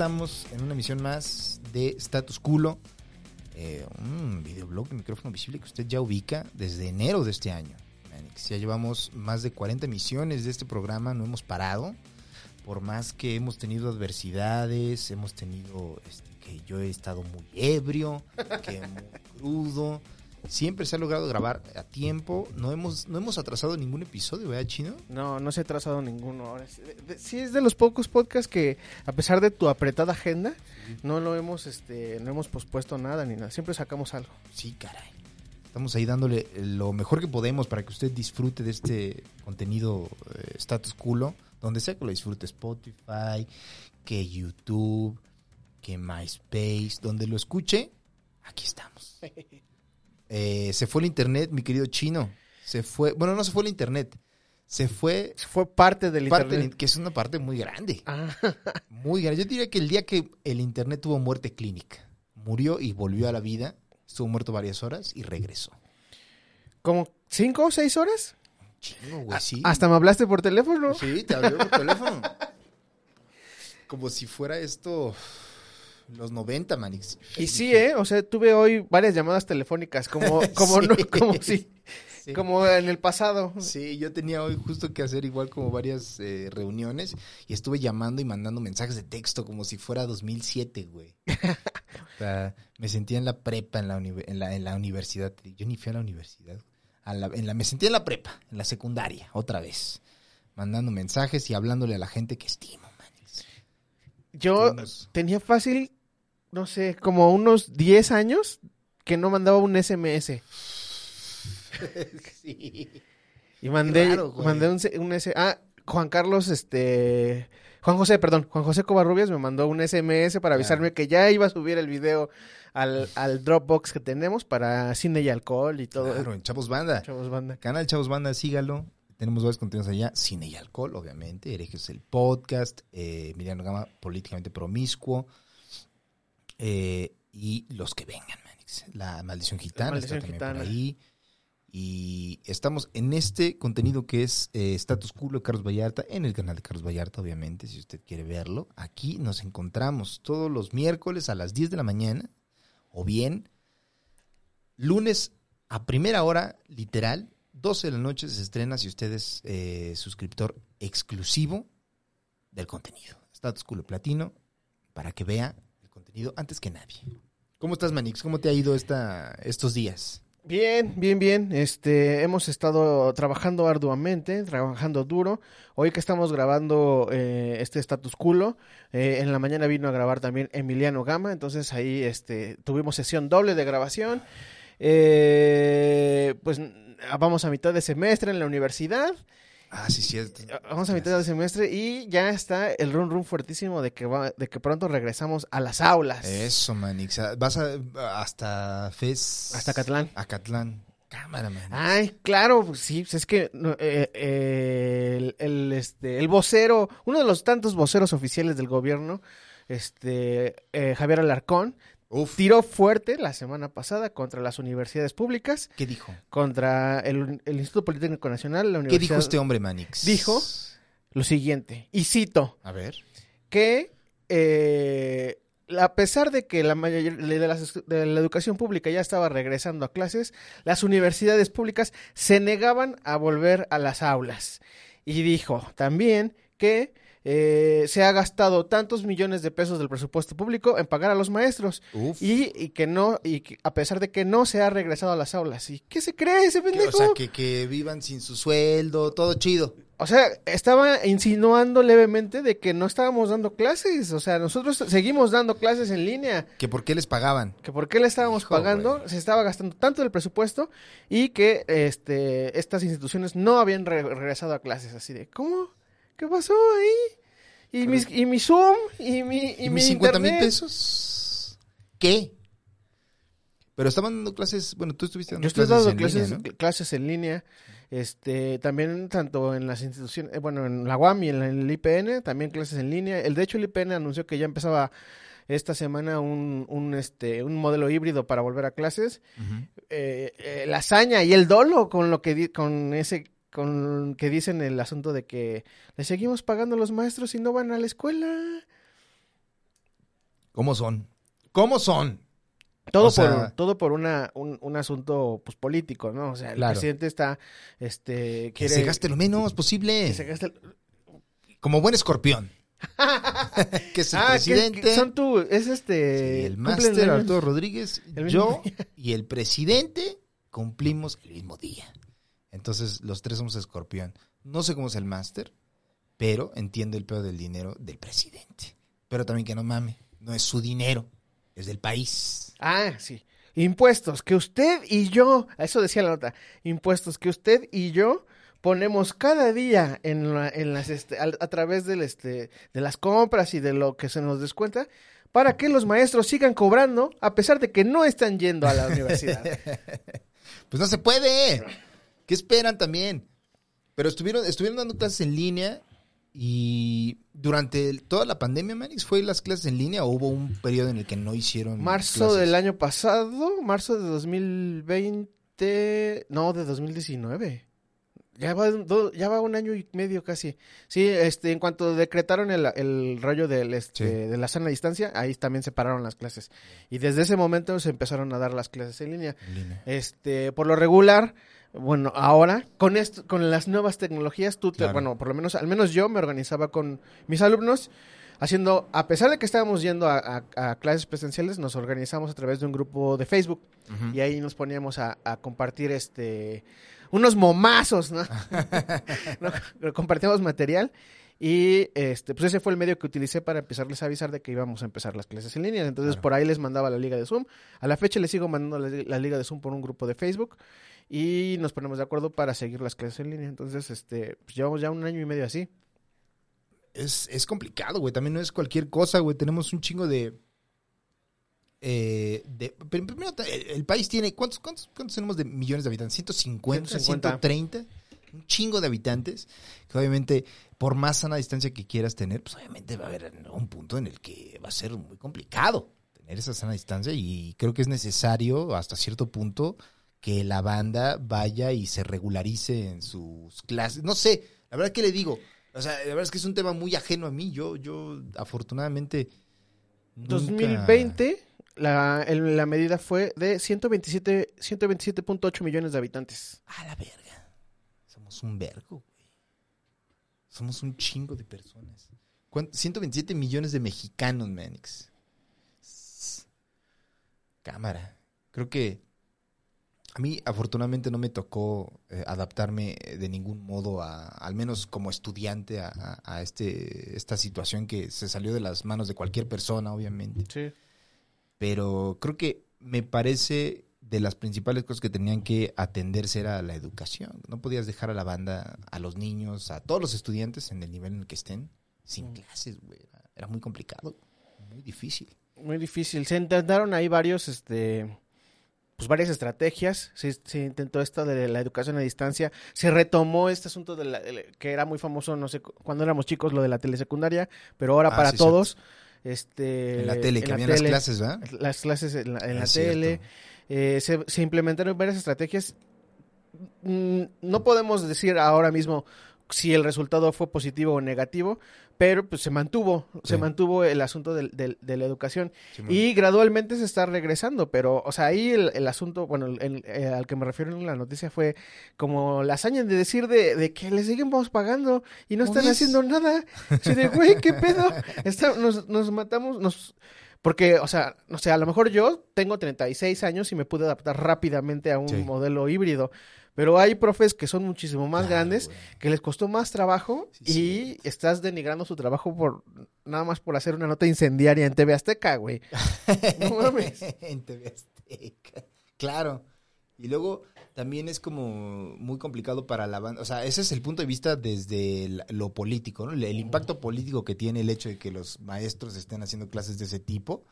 Estamos en una emisión más de Status Culo. Eh, un videoblog de micrófono visible que usted ya ubica desde enero de este año. Manix. Ya llevamos más de 40 emisiones de este programa, no hemos parado. Por más que hemos tenido adversidades, hemos tenido este, que yo he estado muy ebrio, que muy crudo. Siempre se ha logrado grabar a tiempo. No hemos, no hemos atrasado ningún episodio, ¿verdad, Chino? No, no se ha trazado ninguno. Ahora sí es de los pocos podcasts que, a pesar de tu apretada agenda, no lo hemos, este, no hemos pospuesto nada ni nada. Siempre sacamos algo. Sí, caray. Estamos ahí dándole lo mejor que podemos para que usted disfrute de este contenido eh, status culo, donde sea que lo disfrute Spotify, que YouTube, que MySpace, donde lo escuche, aquí estamos. Eh, se fue el internet, mi querido chino. Se fue, bueno, no se fue el internet, se fue Fue parte del parte del- internet. que es una parte muy grande, Ah, muy grande. Yo diría que el día que el internet tuvo muerte clínica, murió y volvió a la vida, estuvo muerto varias horas y regresó. ¿Como cinco o seis horas? Chingo, güey, sí. Hasta me hablaste por teléfono. Sí, te abrió por teléfono. Como si fuera esto los 90, Manix. Y sí, ¿eh? O sea, tuve hoy varias llamadas telefónicas, como, como, Sí. no, como si, Sí. como en el pasado. Sí, yo tenía hoy justo que hacer igual como varias eh, reuniones y estuve llamando y mandando mensajes de texto como si fuera 2007, güey. O sea, me sentía en la prepa, en la, uni- en la, en la universidad. Yo ni fui a la universidad. A la- en la, me sentía en la prepa, en la secundaria, otra vez. Mandando mensajes y hablándole a la gente que estimo, Manix. Yo tenía fácil, no sé, como unos 10 años que no mandaba un SMS. sí. Y mandé, raro, mandé un, un S. Ah, Juan Carlos, este. Juan José, perdón, Juan José Covarrubias me mandó un SMS para avisarme que ya iba a subir el video al, al Dropbox que tenemos para cine y alcohol y todo. Claro, en Chavos Banda. Chavos banda. Canal Chavos Banda, sígalo. Tenemos varios contenidos allá. Cine y alcohol, obviamente. Herejes el podcast. Eh, Emiliano Gama, políticamente promiscuo. Eh, y los que vengan, Manix. La maldición gitana Maldición está también Gitana. por ahí. Y estamos en este contenido que es eh, Status Culo de Carlos Vallarta, en el canal de Carlos Vallarta, obviamente, si usted quiere verlo. Aquí nos encontramos todos los miércoles a las 10 de la mañana, o bien lunes a primera hora, literal, 12 de la noche se estrena si usted es eh, suscriptor exclusivo del contenido. Status Culo Platino, para que vea antes que nadie. ¿Cómo estás, Manix? ¿Cómo te ha ido esta, estos días? Bien, bien, bien. Este, hemos estado trabajando arduamente, trabajando duro. Hoy que estamos grabando eh, este status culo, eh, en la mañana vino a grabar también Emiliano Gama, entonces ahí este, tuvimos sesión doble de grabación. Eh, pues vamos a mitad de semestre en la universidad, Ah, sí, cierto. vamos a mitad de semestre y ya está el run run fuertísimo de que va, de que pronto regresamos a las aulas. Eso, Manix. Ah, Vas a, hasta FES. Hasta Catlán. A Catlán. Cámara, man. Ay, claro, pues sí, pues es que eh, eh, el, el, este, el vocero, uno de los tantos voceros oficiales del gobierno, este, eh, Javier Alarcón, Uf. tiró fuerte la semana pasada contra las universidades públicas, ¿Qué dijo? contra el, el Instituto Politécnico Nacional, la ¿Qué universidad. dijo este hombre, Manix? Dijo- Lo siguiente, y cito, A ver. que eh, a pesar de que la mayoría de, las- de la educación pública ya estaba regresando a clases, las universidades públicas se negaban a volver a las aulas. Y dijo también que eh, se ha gastado tantos millones de pesos del presupuesto público en pagar a los maestros y, y que no y que a pesar de que no se ha regresado a las aulas. ¿Y qué se cree ese Que, pendejo? o sea, que, que vivan sin su sueldo, todo chido. o sea, estaba insinuando levemente de que no estábamos dando clases. O sea, nosotros seguimos dando clases en línea. ¿Que por qué les pagaban? Que por qué le estábamos Hijo, pagando, se estaba gastando tanto del presupuesto y que este estas instituciones no habían re- regresado a clases. Así de, ¿cómo? ¿Qué pasó ahí? Y, mis, y mi Zoom y mi, y ¿Y mi mis 50 mil pesos? ¿Qué? Pero estaban dando clases, bueno, tú estuviste dando Yo estoy clases dando en clases, línea, ¿no? clases en línea, este, también tanto en las instituciones, eh, bueno, en la UAM y en, la- en el IPN, también clases en línea. El de hecho el IPN anunció que ya empezaba esta semana un, un este, un modelo híbrido para volver a clases. Ujú. Eh, eh, la hazaña y el dolo con lo que di- con ese con que dicen el asunto de que le seguimos pagando a los maestros y no van a la escuela. ¿Cómo son? ¿Cómo son? Todo O sea- por todo por una un, un asunto pues político, ¿no? O sea, el Claro. presidente está este Que se gaste lo menos posible. que se gaste Como buen escorpión. que es el Ah, presidente. que son tú, es este Sí, el máster. Arturo Rodríguez, el yo y el presidente cumplimos el mismo día. Entonces, los tres somos escorpión. No sé cómo es el máster, pero entiendo el peor del dinero del presidente. Pero también que no mame, no es su dinero, es del país. Ah, sí. Impuestos que usted y yo, eso decía la nota, impuestos que usted y yo ponemos cada día en, la- en las este, al- a, través del este de las compras y de lo que se nos descuenta para que los maestros sigan cobrando a pesar de que no están yendo a la universidad. Pues no se puede. ¿Qué esperan también? Pero estuvieron, estuvieron dando clases en línea y durante toda la pandemia, Manix, ¿fue las clases en línea o hubo un periodo en el que no hicieron Marzo clases? del año pasado, marzo de 2020, no, de 2019. Ya va, ya va un año y medio casi. Sí, este, en cuanto decretaron el, el rollo del, este, Sí. de la sana distancia, ahí también se pararon las clases. Y desde ese momento se empezaron a dar las clases en línea. En línea. Este, por lo regular, bueno, ahora, con esto, con las nuevas tecnologías, tú te, Claro. bueno, por lo menos, al menos yo me organizaba con mis alumnos, haciendo, a pesar de que estábamos yendo a, a- a clases presenciales, nos organizamos a través de un grupo de Facebook y ahí nos poníamos a, a compartir este unos momazos, ¿no? No, Compartíamos material y este pues ese fue el medio que utilicé para empezarles a avisar de que íbamos a empezar las clases en línea. Entonces Claro. por ahí les mandaba la liga de Zoom. A la fecha les sigo mandando la, la liga de Zoom por un grupo de Facebook y nos ponemos de acuerdo para seguir las clases en línea. Entonces, este, pues llevamos ya un año y medio así. Es, es complicado, güey. También no es cualquier cosa, güey. Tenemos un chingo de. eh, de pero primero, el, el país tiene. ¿cuántos, cuántos, ¿Cuántos tenemos de millones de habitantes? ¿150? 150. ¿130? Un chingo de habitantes. Que obviamente, por más sana distancia que quieras tener, pues obviamente va a haber un punto en el que va a ser muy complicado tener esa sana distancia. Y creo que es necesario, hasta cierto punto, que la banda vaya y se regularice en sus clases. No sé, la verdad que le digo. O sea, la verdad es que es un tema muy ajeno a mí. Yo, yo afortunadamente. nunca- 2020 la, el- la medida fue de 127 127.8 millones de habitantes. A la verga. Somos un vergo, güey. Somos un chingo de personas. ¿Cuánto? 127 millones de mexicanos, Manix. Cámara. Creo que a mí afortunadamente no me tocó eh, adaptarme de ningún modo a, al menos como estudiante, a, este, esta situación que se salió de las manos de cualquier persona, obviamente. Sí. pero creo que me parece de las principales cosas que tenían que atenderse era la educación. No podías dejar a la banda, a los niños, a todos los estudiantes en el nivel en el que estén, sin Mm. clases, güey. Era, era muy complicado, muy difícil. Muy difícil. Se intentaron ahí varios, este, pues varias estrategias. Se, se intentó esto de la educación a distancia. Se retomó este asunto de la, de que era muy famoso, no sé, cu- cuando éramos chicos, lo de la telesecundaria, pero ahora Ah, para sí, todos. Este, En la tele, que la habían las clases, ¿verdad? Las clases en la, en la Es tele. Eh, se, se implementaron varias estrategias. Mm, No podemos decir ahora mismo si el resultado fue positivo o negativo, pero pues se mantuvo, se Sí. mantuvo el asunto del- del- de la educación y gradualmente se está regresando, pero, o sea, ahí el, el asunto, bueno, el- el- eh, al que me refiero en la noticia fue como la hazaña de decir de, de que le seguimos pagando y no ¿Cómo están haciendo nada. Así de, güey, ¿qué pedo? Está- nos, nos matamos, nos... Porque, o sea, no sé, a lo mejor yo tengo 36 años y me pude adaptar rápidamente a un Sí. modelo híbrido. Pero hay profes que son muchísimo más grandes, güey. que les costó más trabajo Sí, y estás denigrando su trabajo por nada más por hacer una nota incendiaria en TV Azteca, güey. No mames. en TV Azteca. Claro. Y luego también es como muy complicado para la banda. O sea, ese es el punto de vista desde el- lo político, ¿no? El, el impacto político que tiene el hecho de que los maestros estén haciendo clases de ese tipo.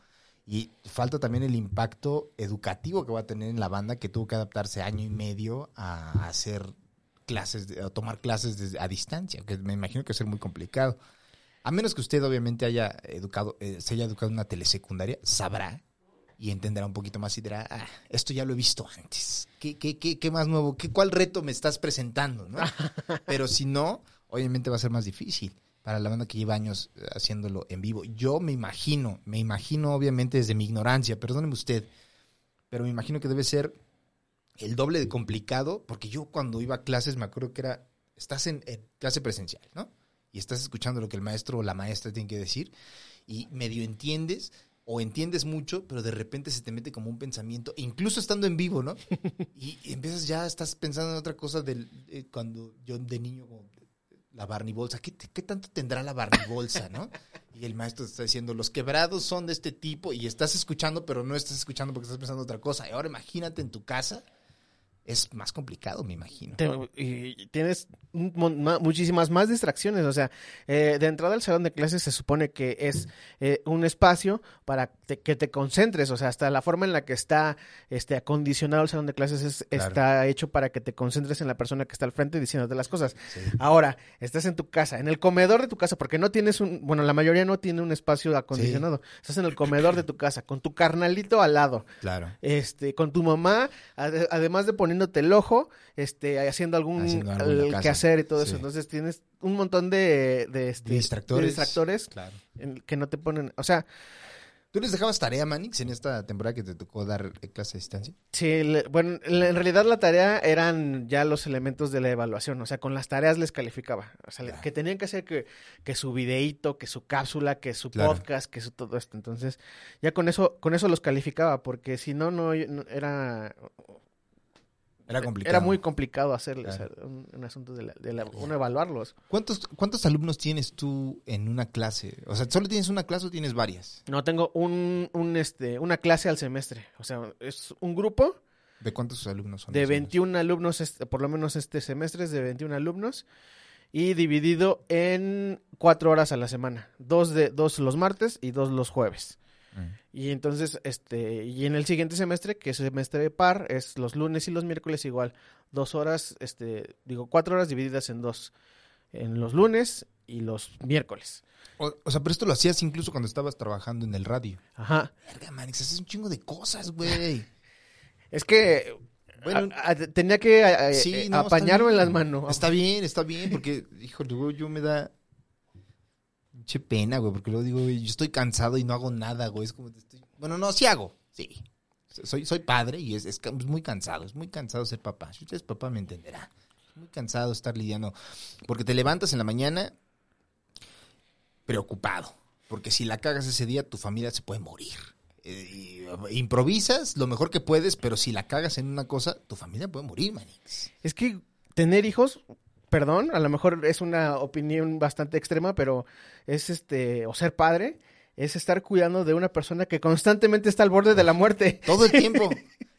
Y falta también el impacto educativo que va a tener en la banda que tuvo que adaptarse año y medio a hacer clases, a tomar clases desde- a distancia, que me imagino que va a ser muy complicado. A menos que usted obviamente haya educado, eh, se haya educado en una telesecundaria, sabrá y entenderá un poquito más y dirá, ah, esto ya lo he visto antes. ¿Qué, qué, qué, qué más nuevo? ¿Qué, ¿Cuál reto me estás presentando? ¿no? Pero si no, obviamente va a ser más difícil para la banda que lleva años eh, haciéndolo en vivo. Yo me imagino, me imagino obviamente desde mi ignorancia, perdóneme usted, pero me imagino que debe ser el doble de complicado, porque yo cuando iba a clases me acuerdo que era, estás en, en clase presencial, ¿no? Y estás escuchando lo que el maestro o la maestra tiene que decir y medio entiendes o entiendes mucho, pero de repente se te mete como un pensamiento, incluso estando en vivo, ¿no? Y, y empiezas ya, estás pensando en otra cosa del, eh, cuando yo de niño, la Barney Bolsa, ¿qué, qué tanto tendrá la Barney Bolsa, no? Y el maestro te está diciendo, los quebrados son de este tipo, y estás escuchando, pero no estás escuchando porque estás pensando otra cosa. Y ahora imagínate en tu casa, es más complicado, me imagino. Y tienes muchísimas más distracciones. O sea, eh, de entrada al salón de clases se supone que es eh, un espacio para te- que te concentres. O sea, hasta la forma en la que está este, acondicionado el salón de clases es- Claro. está hecho para que te concentres en la persona que está al frente diciéndote las cosas. Sí. Ahora, estás en tu casa, en el comedor de tu casa, porque no tienes un, bueno, la mayoría no tiene un espacio acondicionado. Estás en el comedor de tu casa, con tu carnalito al lado Claro. este, con tu mamá, ade- además de poniéndote el ojo, este, haciendo algún Haciendo el quehacer y todo eso. Entonces tienes un montón de, de, este, De distractores. de distractores Claro. en- que no te ponen, o sea, ¿Tú les dejabas tarea, Manix, en esta temporada que te tocó dar clase a distancia? sí, le- bueno, en realidad la tarea eran ya los elementos de la evaluación, o sea, con las tareas les calificaba, o sea, que tenían que hacer que, que su videíto, que su cápsula, que su Claro. podcast, que su todo esto. Entonces, ya con eso, con eso los calificaba, porque si no, no, no- era Era complicado. Era muy complicado hacerles Claro. un, un asunto de, la, de la- uno evaluarlos. ¿Cuántos, ¿Cuántos alumnos tienes tú en una clase? O sea, ¿solo tienes una clase o tienes varias? No, tengo un, un, este, una clase al semestre. O sea, es un grupo ¿De cuántos alumnos son? de más o menos? 21 alumnos, este, por lo menos este semestre es de 21 alumnos, y dividido en cuatro horas a la semana. Dos, de, dos los martes y dos los jueves. Y entonces, este, y en el siguiente semestre, que es semestre par, es los lunes y los miércoles igual. Dos horas, este, digo, cuatro horas divididas en dos. En los lunes y los miércoles. O, o sea, pero esto lo hacías incluso cuando estabas trabajando en el radio. Ajá. Verga, Manix, haces un chingo de cosas, güey. Es que Bueno, a- a- tenía que a- Sí, no, apañarme bien. las manos. Está bien, está bien, porque, hijo, luego yo me da mucha pena, güey, porque luego digo, yo estoy cansado y no hago nada, güey. Es como, estoy... bueno, no, sí hago, sí. Soy, soy padre y es, es muy cansado, es muy cansado ser papá. Si usted es papá, me entenderá. Es muy cansado estar lidiando, porque te levantas en la mañana preocupado, porque si la cagas ese día, tu familia se puede morir. Eh, improvisas lo mejor que puedes, pero si la cagas en una cosa, tu familia puede morir, manix. Es que tener hijos, perdón, a lo mejor es una opinión bastante extrema, pero es este, o ser padre, es estar cuidando de una persona que constantemente está al borde de la muerte. Todo el tiempo.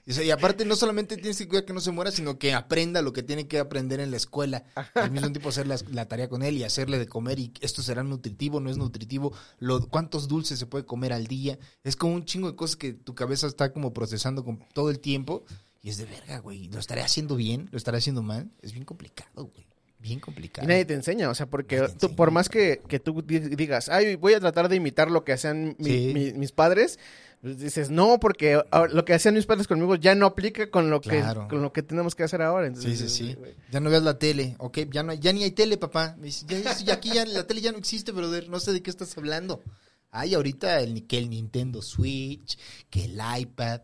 Y, aparte no solamente tienes que cuidar que no se muera, sino que aprenda lo que tiene que aprender en la escuela. Al mismo tiempo hacer la, la tarea con él y hacerle de comer y esto será nutritivo, no es nutritivo, lo, cuántos dulces se puede comer al día. Es como un chingo de cosas que tu cabeza está como procesando con todo el tiempo y es de verga, güey. ¿Lo estaré haciendo bien? ¿Lo estaré haciendo mal? Es bien complicado, güey. Bien complicado. Y nadie te enseña, o sea, porque tú, por más que, que tú di- digas, ay, voy a tratar de imitar lo que hacían mi- Sí. mi- mis padres, pues dices, no, porque lo que hacían mis padres conmigo ya no aplica con lo Claro. que con lo que tenemos que hacer ahora. Sí, Entonces, sí, sí. güey, Ya no veas la tele. Ok, ya, no, ya ni hay tele, papá. Ya, ya- aquí ya la tele ya no existe, brother. No sé de qué estás hablando. Hay ahorita el, que el Nintendo Switch, que el iPad.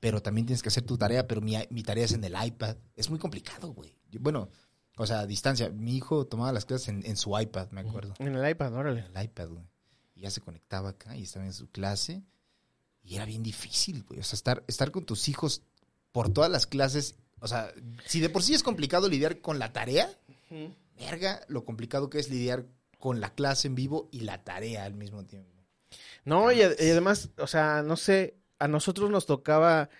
Pero también tienes que hacer tu tarea, pero mi, mi tarea es en el iPad. Es muy complicado, güey. Bueno, o sea, a distancia. Mi hijo tomaba las clases en, en su iPad, me acuerdo. En el iPad, órale. En el iPad, güey. Y ya se conectaba acá y estaba en su clase. Y era bien difícil, güey. O sea, estar, estar con tus hijos por todas las clases O sea, si de por sí es complicado lidiar con la tarea, verga, lo complicado que es lidiar con la clase en vivo y la tarea al mismo tiempo. No, y, y además, o sea, no sé, a nosotros nos tocaba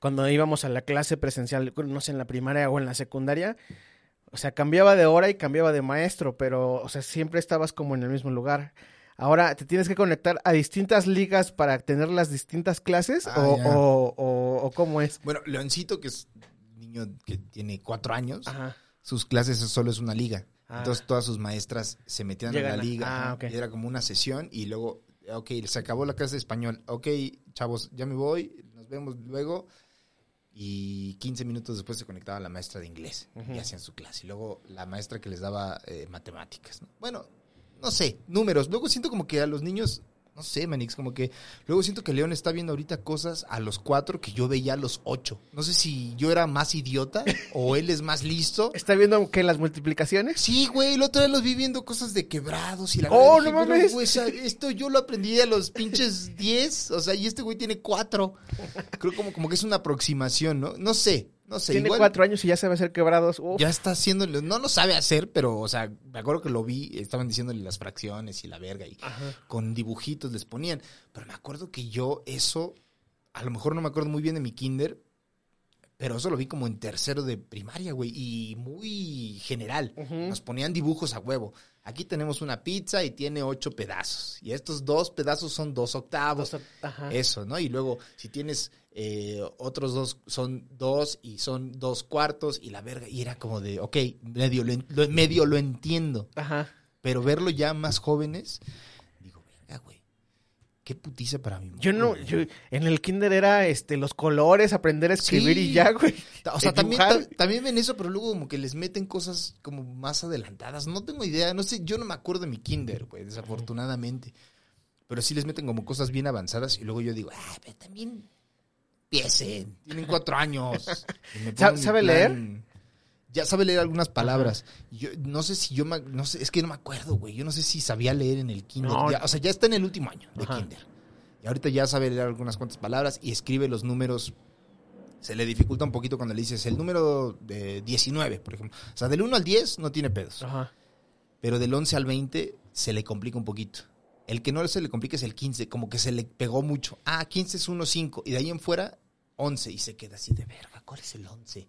cuando íbamos a la clase presencial, no sé, en la primaria o en la secundaria, o sea, cambiaba de hora y cambiaba de maestro, pero, o sea, siempre estabas como en el mismo lugar. Ahora te tienes que conectar a distintas ligas para tener las distintas clases Ah, o, o, o- o cómo es. Bueno, Leoncito, que es un niño que tiene cuatro años, Ajá. sus clases solo es una liga. Ah. Entonces todas sus maestras se metían Llegan a la liga. ah, ajá, ok. y era como una sesión y luego, ok, se acabó la clase de español. Ok, chavos, ya me voy, nos vemos luego. Y 15 minutos después se conectaba la maestra de inglés y hacían su clase. Y luego la maestra que les daba eh, matemáticas. ¿no? Bueno, no sé, números. Luego siento como que a los niños, no sé, Manix, como que luego siento que León está viendo ahorita cosas a los cuatro que yo veía a los ocho. No sé si yo era más idiota o él es más listo. ¿Está viendo que las multiplicaciones? Sí, güey, el otro día los vi viendo cosas de quebrados y la ¡Oh, no mames! güey, esto yo lo aprendí a los pinches 10, o sea, y este güey tiene 4. Creo como, como que es una aproximación, ¿no? No sé, no sé. Tiene igual cuatro años y ya sabe hacer quebrados. Uf. Ya está haciéndole, no lo sabe hacer, pero, o sea, me acuerdo que lo vi, estaban diciéndole las fracciones y la verga y Ajá. con dibujitos les ponían. Pero me acuerdo que yo eso, a lo mejor no me acuerdo muy bien de mi kinder, pero eso lo vi como en tercero de primaria, güey, y muy general. Nos ponían dibujos a huevo. Aquí tenemos una pizza y tiene ocho pedazos. Y estos dos pedazos son dos octavos. Ajá. Eso, ¿no? Y luego, si tienes eh, otros dos, son dos y son dos cuartos y la verga. Y era como de, ok, medio lo, medio lo entiendo. Ajá. Pero verlo ya más jóvenes, digo, verga, güey. Qué putiza para mí. Yo no, yo, en el kinder era este los colores, aprender a escribir Sí. y ya, güey. O sea, también, ta- también ven eso, pero luego como que les meten cosas como más adelantadas. No tengo idea, no sé, yo no me acuerdo de mi kinder, güey, desafortunadamente. Pero sí les meten como cosas bien avanzadas y luego yo digo, ah, pero también empiecen, tienen cuatro años. Y me ¿Sa- pongo mi sabe plan. Ya sabe leer algunas palabras. Yo no sé si yo, me- no sé, es que no me acuerdo, güey. Yo no sé si sabía leer en el kinder. No. Ya- o sea, ya está en el último año de Ajá. kinder. Y ahorita ya sabe leer algunas cuantas palabras y escribe los números se le dificulta un poquito cuando le dices el número de 19, por ejemplo. O sea, del 1 al 10 no tiene pedos. Ajá. Pero del 11 al 20 se le complica un poquito. El que no se le complica es el 15, como que se le pegó mucho. Ah, 15 es 1, 5. Y de ahí en fuera, 11. Y se queda así de verga. ¿Cuál es el 11?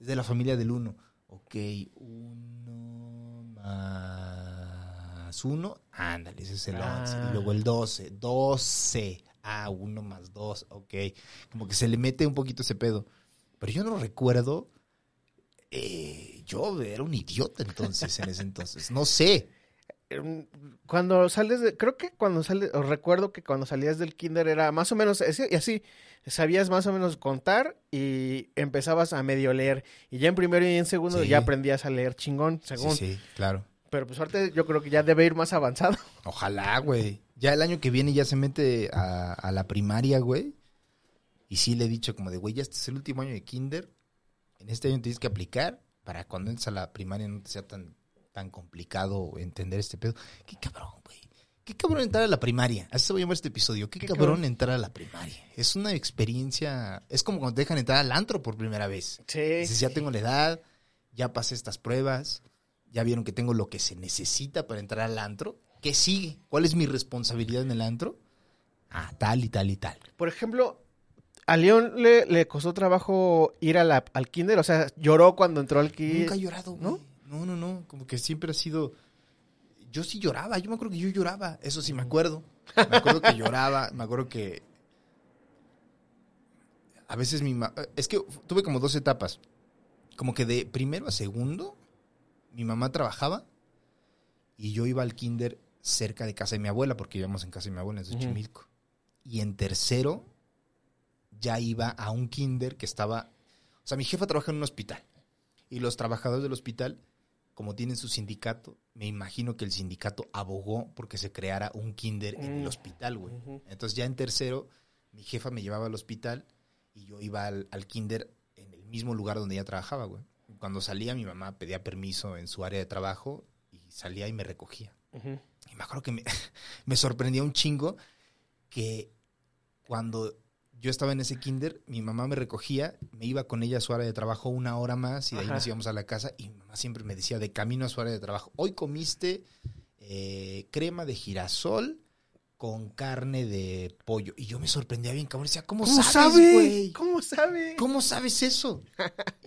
Es de la familia del 1. Ok, 1 más 1. Ándale, ese es el 11. Ah. Y luego el 12. 12. Ah, 1 más 2. Ok. Como que se le mete un poquito ese pedo. Pero yo no recuerdo. eh, yo era un idiota entonces, en ese entonces. No sé. Cuando sales de, creo que cuando sales, o recuerdo que cuando salías del kinder era más o menos ese, y así, sabías más o menos contar y empezabas a medio leer. Y ya en primero y en segundo Sí. ya aprendías a leer chingón, según. Sí, sí, claro. Pero pues ahorita yo creo que ya debe ir más avanzado. Ojalá, güey. Ya el año que viene ya se mete a, a la primaria, güey. Y sí le he dicho como de, güey, ya este es el último año de kinder. En este año tienes que aplicar para cuando entres a la primaria no te sea tan, tan complicado entender este pedo. Qué cabrón, güey. Qué cabrón entrar a la primaria. Así se va a llamar este episodio. Qué, Qué cabrón, cabrón. entrar a la primaria. Es una experiencia... Es como cuando te dejan entrar al antro por primera vez. Sí. Dices, ya tengo la edad, ya pasé estas pruebas, ya vieron que tengo lo que se necesita para entrar al antro. ¿Qué sigue? ¿Cuál es mi responsabilidad en el antro? Ah, tal y tal y tal. Por ejemplo, a León le, le costó trabajo ir a la- al kinder, o sea, lloró cuando entró al kinder. Nunca he llorado, güey. ¿No? ¿no? No, Como que siempre ha sido... Yo sí lloraba, yo me acuerdo que yo lloraba, eso sí me acuerdo. Me acuerdo que lloraba, me acuerdo que... A veces mi mamá... Es que tuve como dos etapas. Como que de primero a segundo, mi mamá trabajaba y yo iba al kinder cerca de casa de mi abuela, porque íbamos en casa de mi abuela, en. Xochimilco. Y en tercero, ya iba a un kinder que estaba... O sea, mi jefa trabaja en un hospital. Y los trabajadores del hospital, como tienen su sindicato, me imagino que el sindicato abogó porque se creara un kinder en el Mm. hospital, güey. Entonces ya en tercero, mi jefa me llevaba al hospital y yo iba al, al kinder en el mismo lugar donde ella trabajaba, güey. Cuando salía, mi mamá pedía permiso en su área de trabajo y salía y me recogía. Y me acuerdo que me, me sorprendía un chingo que cuando yo estaba en ese kinder, mi mamá me recogía, me iba con ella a su área de trabajo una hora más y de ahí nos íbamos a la casa y mi mamá siempre me decía de camino a su área de trabajo, hoy comiste eh, crema de girasol con carne de pollo. Y yo me sorprendía bien, cabrón, decía, ¿cómo, ¿Cómo sabes, sabe? güey? ¿Cómo sabe? ¿Cómo sabes eso?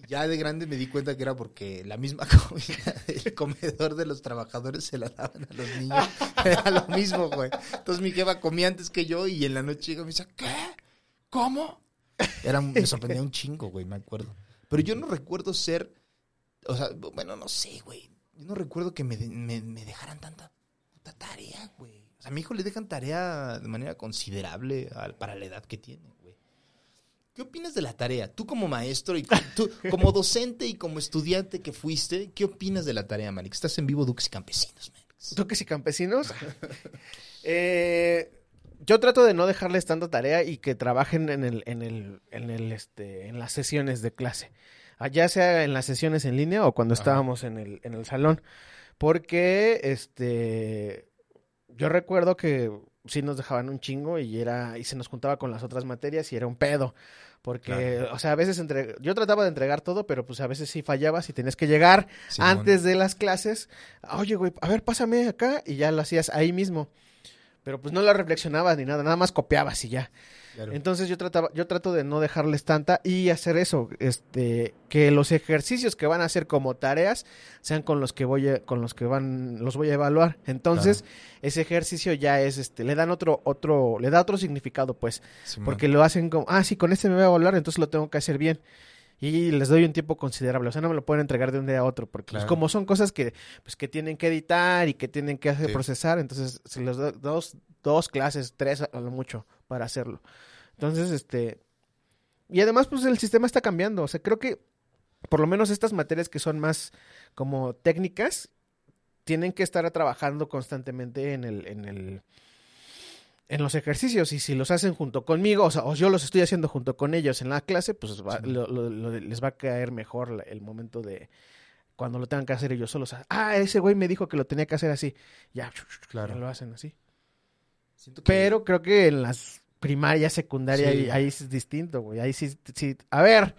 Ya de grande me di cuenta que era porque la misma comida del comedor de los trabajadores se la daban a los niños. Era lo mismo, güey. Entonces mi jefa comía antes que yo y en la noche llega y me dice, ¿qué? ¿Cómo? Era, me sorprendía un chingo, güey, me acuerdo. Pero yo no recuerdo ser, o sea, bueno, no sé, güey. Yo no recuerdo que me, me, me dejaran tanta puta tarea, güey. O sea, a mi hijo le dejan tarea de manera considerable al- para la edad que tiene, güey. ¿Qué opinas de la tarea? Tú como maestro y tú como docente y como estudiante que fuiste, ¿qué opinas de la tarea, Manix? Estás en vivo Duques y Campesinos, Manix. Toques y campesinos. Eh, yo trato de no dejarles tanta tarea y que trabajen en el, en el, en el, este, en las sesiones de clase. Allá sea en las sesiones en línea o cuando Ajá. estábamos en el, en el salón. Porque, este, yo recuerdo que sí nos dejaban un chingo y era, y se nos juntaba con las otras materias y era un pedo. Porque, Claro. o sea, a veces entre, yo trataba de entregar todo, pero pues a veces sí fallabas y tenías que llegar antes de las clases, oye, güey, a ver, pásame acá, y ya lo hacías ahí mismo. Pero pues no lo reflexionabas ni nada, nada más copiabas y ya. Claro. Entonces yo trataba, yo trato de no dejarles tanta y hacer eso, este, que los ejercicios que van a hacer como tareas sean con los que voy a, con los que van, los voy a evaluar. Entonces, ese ejercicio ya es, este, le dan otro, otro, le da otro significado, pues. Porque lo hacen como, ah, sí, con este me voy a evaluar, entonces lo tengo que hacer bien. Y les doy un tiempo considerable, o sea, no me lo pueden entregar de un día a otro, porque pues, como son cosas que, pues, que tienen que editar y que tienen que hacer Sí. procesar, entonces se les da dos, dos clases, tres a lo mucho para hacerlo. Entonces, este, y además, pues el sistema está cambiando, o sea, creo que por lo menos estas materias que son más como técnicas, tienen que estar trabajando constantemente en el, en el, en los ejercicios y si los hacen junto conmigo, o sea, o yo los estoy haciendo junto con ellos en la clase, pues va- Sí. lo- lo- lo- les va a caer mejor el momento de cuando lo tengan que hacer ellos solos. Ah, ese güey me dijo que lo tenía que hacer así. Ya, Claro. ya lo hacen así. Siento que- Pero creo que en las primarias, secundarias, Sí. ahí, ahí es distinto, güey. Ahí sí, sí. A ver,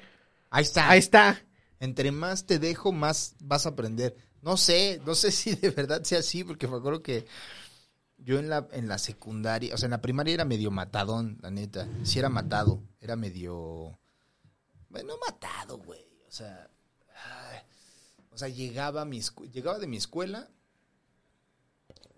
Ahí está. ahí está. Entre más te dejo, más vas a aprender. No sé, no sé si de verdad sea así, porque me acuerdo que yo en la, en la secundaria, o sea, en la primaria era medio matadón, la neta. Sí era matado, era medio... Bueno, matado, güey. O sea, o sea, llegaba, mi llegaba de mi escuela,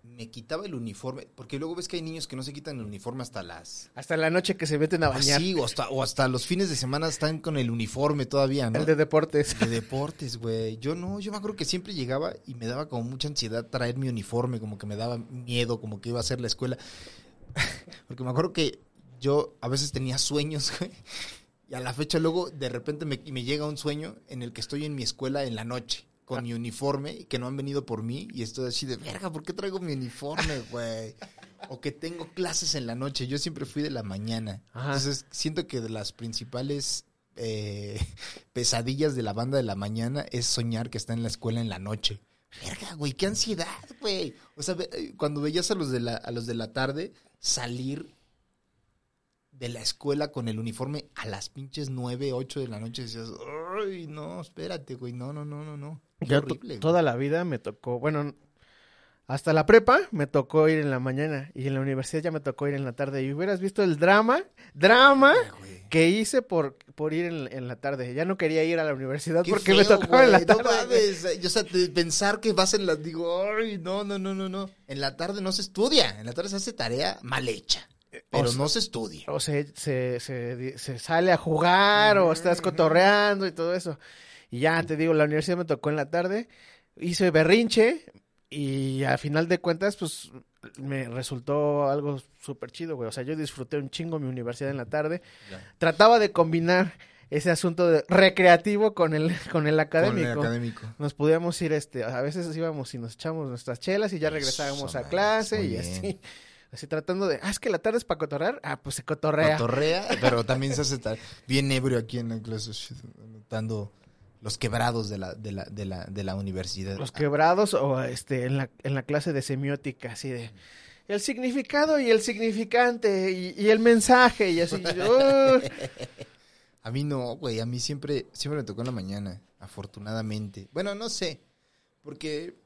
me quitaba el uniforme, porque luego ves que hay niños que no se quitan el uniforme hasta las... Hasta la noche que se meten a bañar. Así, o hasta, o hasta los fines de semana están con el uniforme todavía, ¿no? El de deportes. De deportes, güey. Yo no, yo me acuerdo que siempre llegaba y me daba como mucha ansiedad traer mi uniforme, como que me daba miedo, como que iba a ser la escuela. Porque me acuerdo que yo a veces tenía sueños, güey. Y a la fecha luego de repente me, me llega un sueño en el que estoy en mi escuela en la noche con mi uniforme y que no han venido por mí y estoy así de verga, ¿por qué traigo mi uniforme, güey? O que tengo clases en la noche. Yo siempre fui de la mañana. Ajá. Entonces siento que de las principales eh, pesadillas de la banda de la mañana es soñar que está en la escuela en la noche. Verga, güey, qué ansiedad, güey. O sea, eh, cuando veías a los de la, a los de la tarde salir de la escuela con el uniforme a las pinches nueve, ocho de la noche, decías, ay, no, espérate, güey, no, no, no, no, no. Yo horrible, toda la vida me tocó, bueno, hasta la prepa me tocó ir en la mañana y en la universidad ya me tocó ir en la tarde. Y hubieras visto el drama, drama Ay, que hice por, por ir en, en la tarde. Ya no quería ir a la universidad Qué porque me tocaba en la tarde. No mames. Yo, o sea, pensar que vas en la. Digo, ay, no, no, no, no, no. En la tarde no se estudia. En la tarde se hace tarea mal hecha. Pero o sea- no se estudia. O se, se, se, se sale a jugar o estás cotorreando y todo eso. Y ya te digo, la universidad me tocó en la tarde, hice berrinche y al final de cuentas, pues me resultó algo súper chido, güey. O sea, yo disfruté un chingo mi universidad en la tarde. Trataba de combinar ese asunto de recreativo con el, con el académico. Con el académico. Nos podíamos ir, este, a veces íbamos y nos echamos nuestras chelas y ya regresábamos Eso, a clase y bien. así. Así tratando de, ah, es que la tarde es para cotorrear. Ah, pues se cotorrea. Cotorrea, pero también se hace bien ebrio aquí en la clase, anotando los quebrados de la, de la, de la, de la universidad. Los quebrados o este en la, en la clase de semiótica, así de el significado y el significante y, y el mensaje y así. ¡uh! A mí no, güey, a mí siempre, siempre me tocó en la mañana, afortunadamente. Bueno, no sé, porque,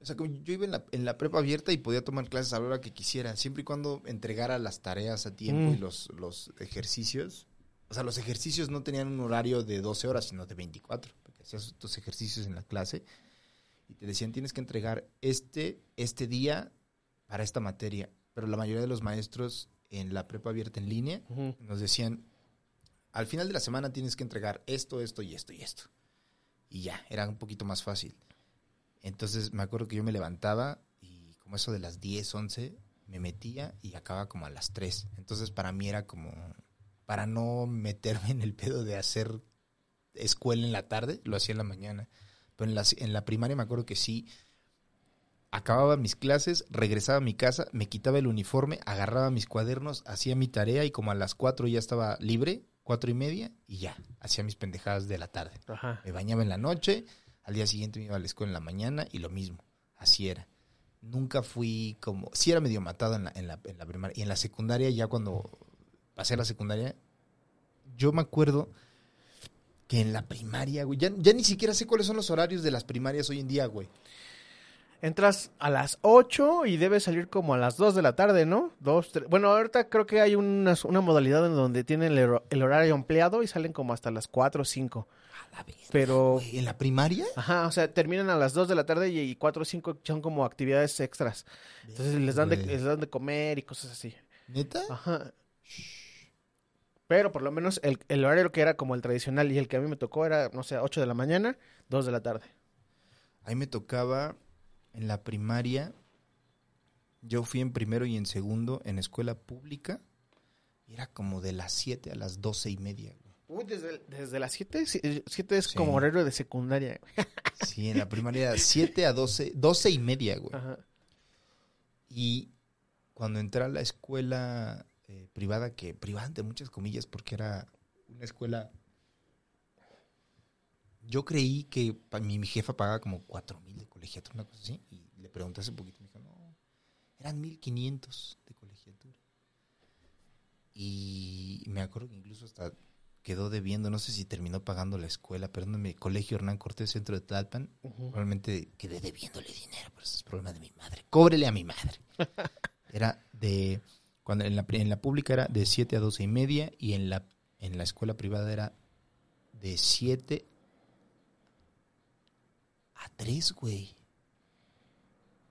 o sea, como yo iba en la, en la prepa abierta y podía tomar clases a la hora que quisiera, siempre y cuando entregara las tareas a tiempo Mm. y los, los ejercicios. O sea, los ejercicios no tenían un horario de 12 horas, sino de 24, porque hacías tus ejercicios en la clase y te decían, tienes que entregar este, este día para esta materia. Pero la mayoría de los maestros en la prepa abierta en línea Ujú. nos decían, al final de la semana tienes que entregar esto, esto y esto y esto. Y ya, era un poquito más fácil. Entonces me acuerdo que yo me levantaba y como eso de las 10, 11, me metía y acababa como a las 3. Entonces para mí era como, para no meterme en el pedo de hacer escuela en la tarde, lo hacía en la mañana. Pero en la, en la primaria me acuerdo que sí, acababa mis clases, regresaba a mi casa, me quitaba el uniforme, agarraba mis cuadernos, hacía mi tarea y como a las 4 ya estaba libre, cuatro y media, y ya, hacía mis pendejadas de la tarde. Ajá. Me bañaba en la noche, al día siguiente me iba a la escuela en la mañana y lo mismo, así era. Nunca fui como, sí era medio matado en la, en la, en la primaria, y en la secundaria ya cuando pasé a la secundaria, yo me acuerdo que en la primaria, güey, ya, ya ni siquiera sé cuáles son los horarios de las primarias hoy en día, güey. Entras a las 8 y debes salir como a las 2 de la tarde, ¿no? Dos, tres. Bueno, ahorita creo que hay una, una modalidad en donde tienen el, hor- el horario ampliado y salen como hasta las 4 o 5. A la verga, Pero, güey, ¿En la primaria? ajá, o sea, terminan a las 2 de la tarde y, y 4 o 5 son como actividades extras. Entonces les dan, de, les dan de comer y cosas así. ¿Neta? Ajá. Pero por lo menos el, el horario que era como el tradicional y el que a mí me tocó era, no sé, 8 de la mañana, 2 de la tarde. Ahí me tocaba en la primaria. Yo fui en primero y en segundo en escuela pública. Y era como de las 7 a las doce y media. Uy, desde, desde las 7, 7 es Sí. como horario de secundaria. Sí, en la primaria era 7 a 12, 12 y media, güey. Ajá. Y cuando entré a la escuela eh, privada, que privada entre muchas comillas, porque era una escuela. Yo creí que mi, mi jefa pagaba como 4 mil de colegiatura, una cosa así. Y le pregunté hace poquito, me dijo, no, eran 1500 de colegiatura. Y me acuerdo que incluso hasta quedó debiendo, no sé si terminó pagando la escuela, perdóname, Colegio Hernán Cortés, centro de Tlalpan. Ujú. Probablemente quedé debiéndole dinero, pero eso es problema de mi madre. Cóbrele a mi madre. Era de, cuando en la, en la pública era de 7 a 12 y media y en la, en la escuela privada era de 7 a 3, güey.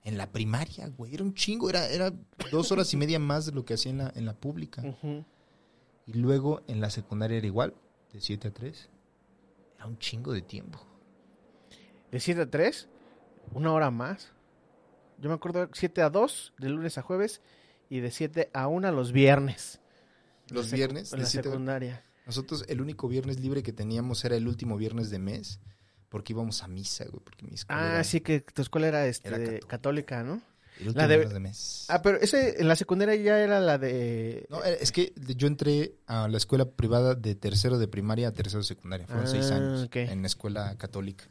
En la primaria, güey. Era un chingo, era, era dos horas y media más de lo que hacía en la, en la pública. Ujú. Y luego en la secundaria era igual, de 7 a 3. Era un chingo de tiempo. De 7 a 3, una hora más. Yo me acuerdo 7 a 2, de lunes a jueves, y de 7 a 1 los viernes. Los la viernes, En la siete secundaria. Nosotros el único viernes libre que teníamos era el último viernes de mes, porque íbamos a misa, güey, porque mi escuela Ah, sí, que tu escuela era, este, Era católica. católica. ¿no? el último la de- viernes de mes. Ah, pero ese en la secundaria ya era la de... No, eh, es que yo entré a la escuela privada de tercero de primaria a tercero de secundaria. Fueron seis Ah, años en la escuela católica.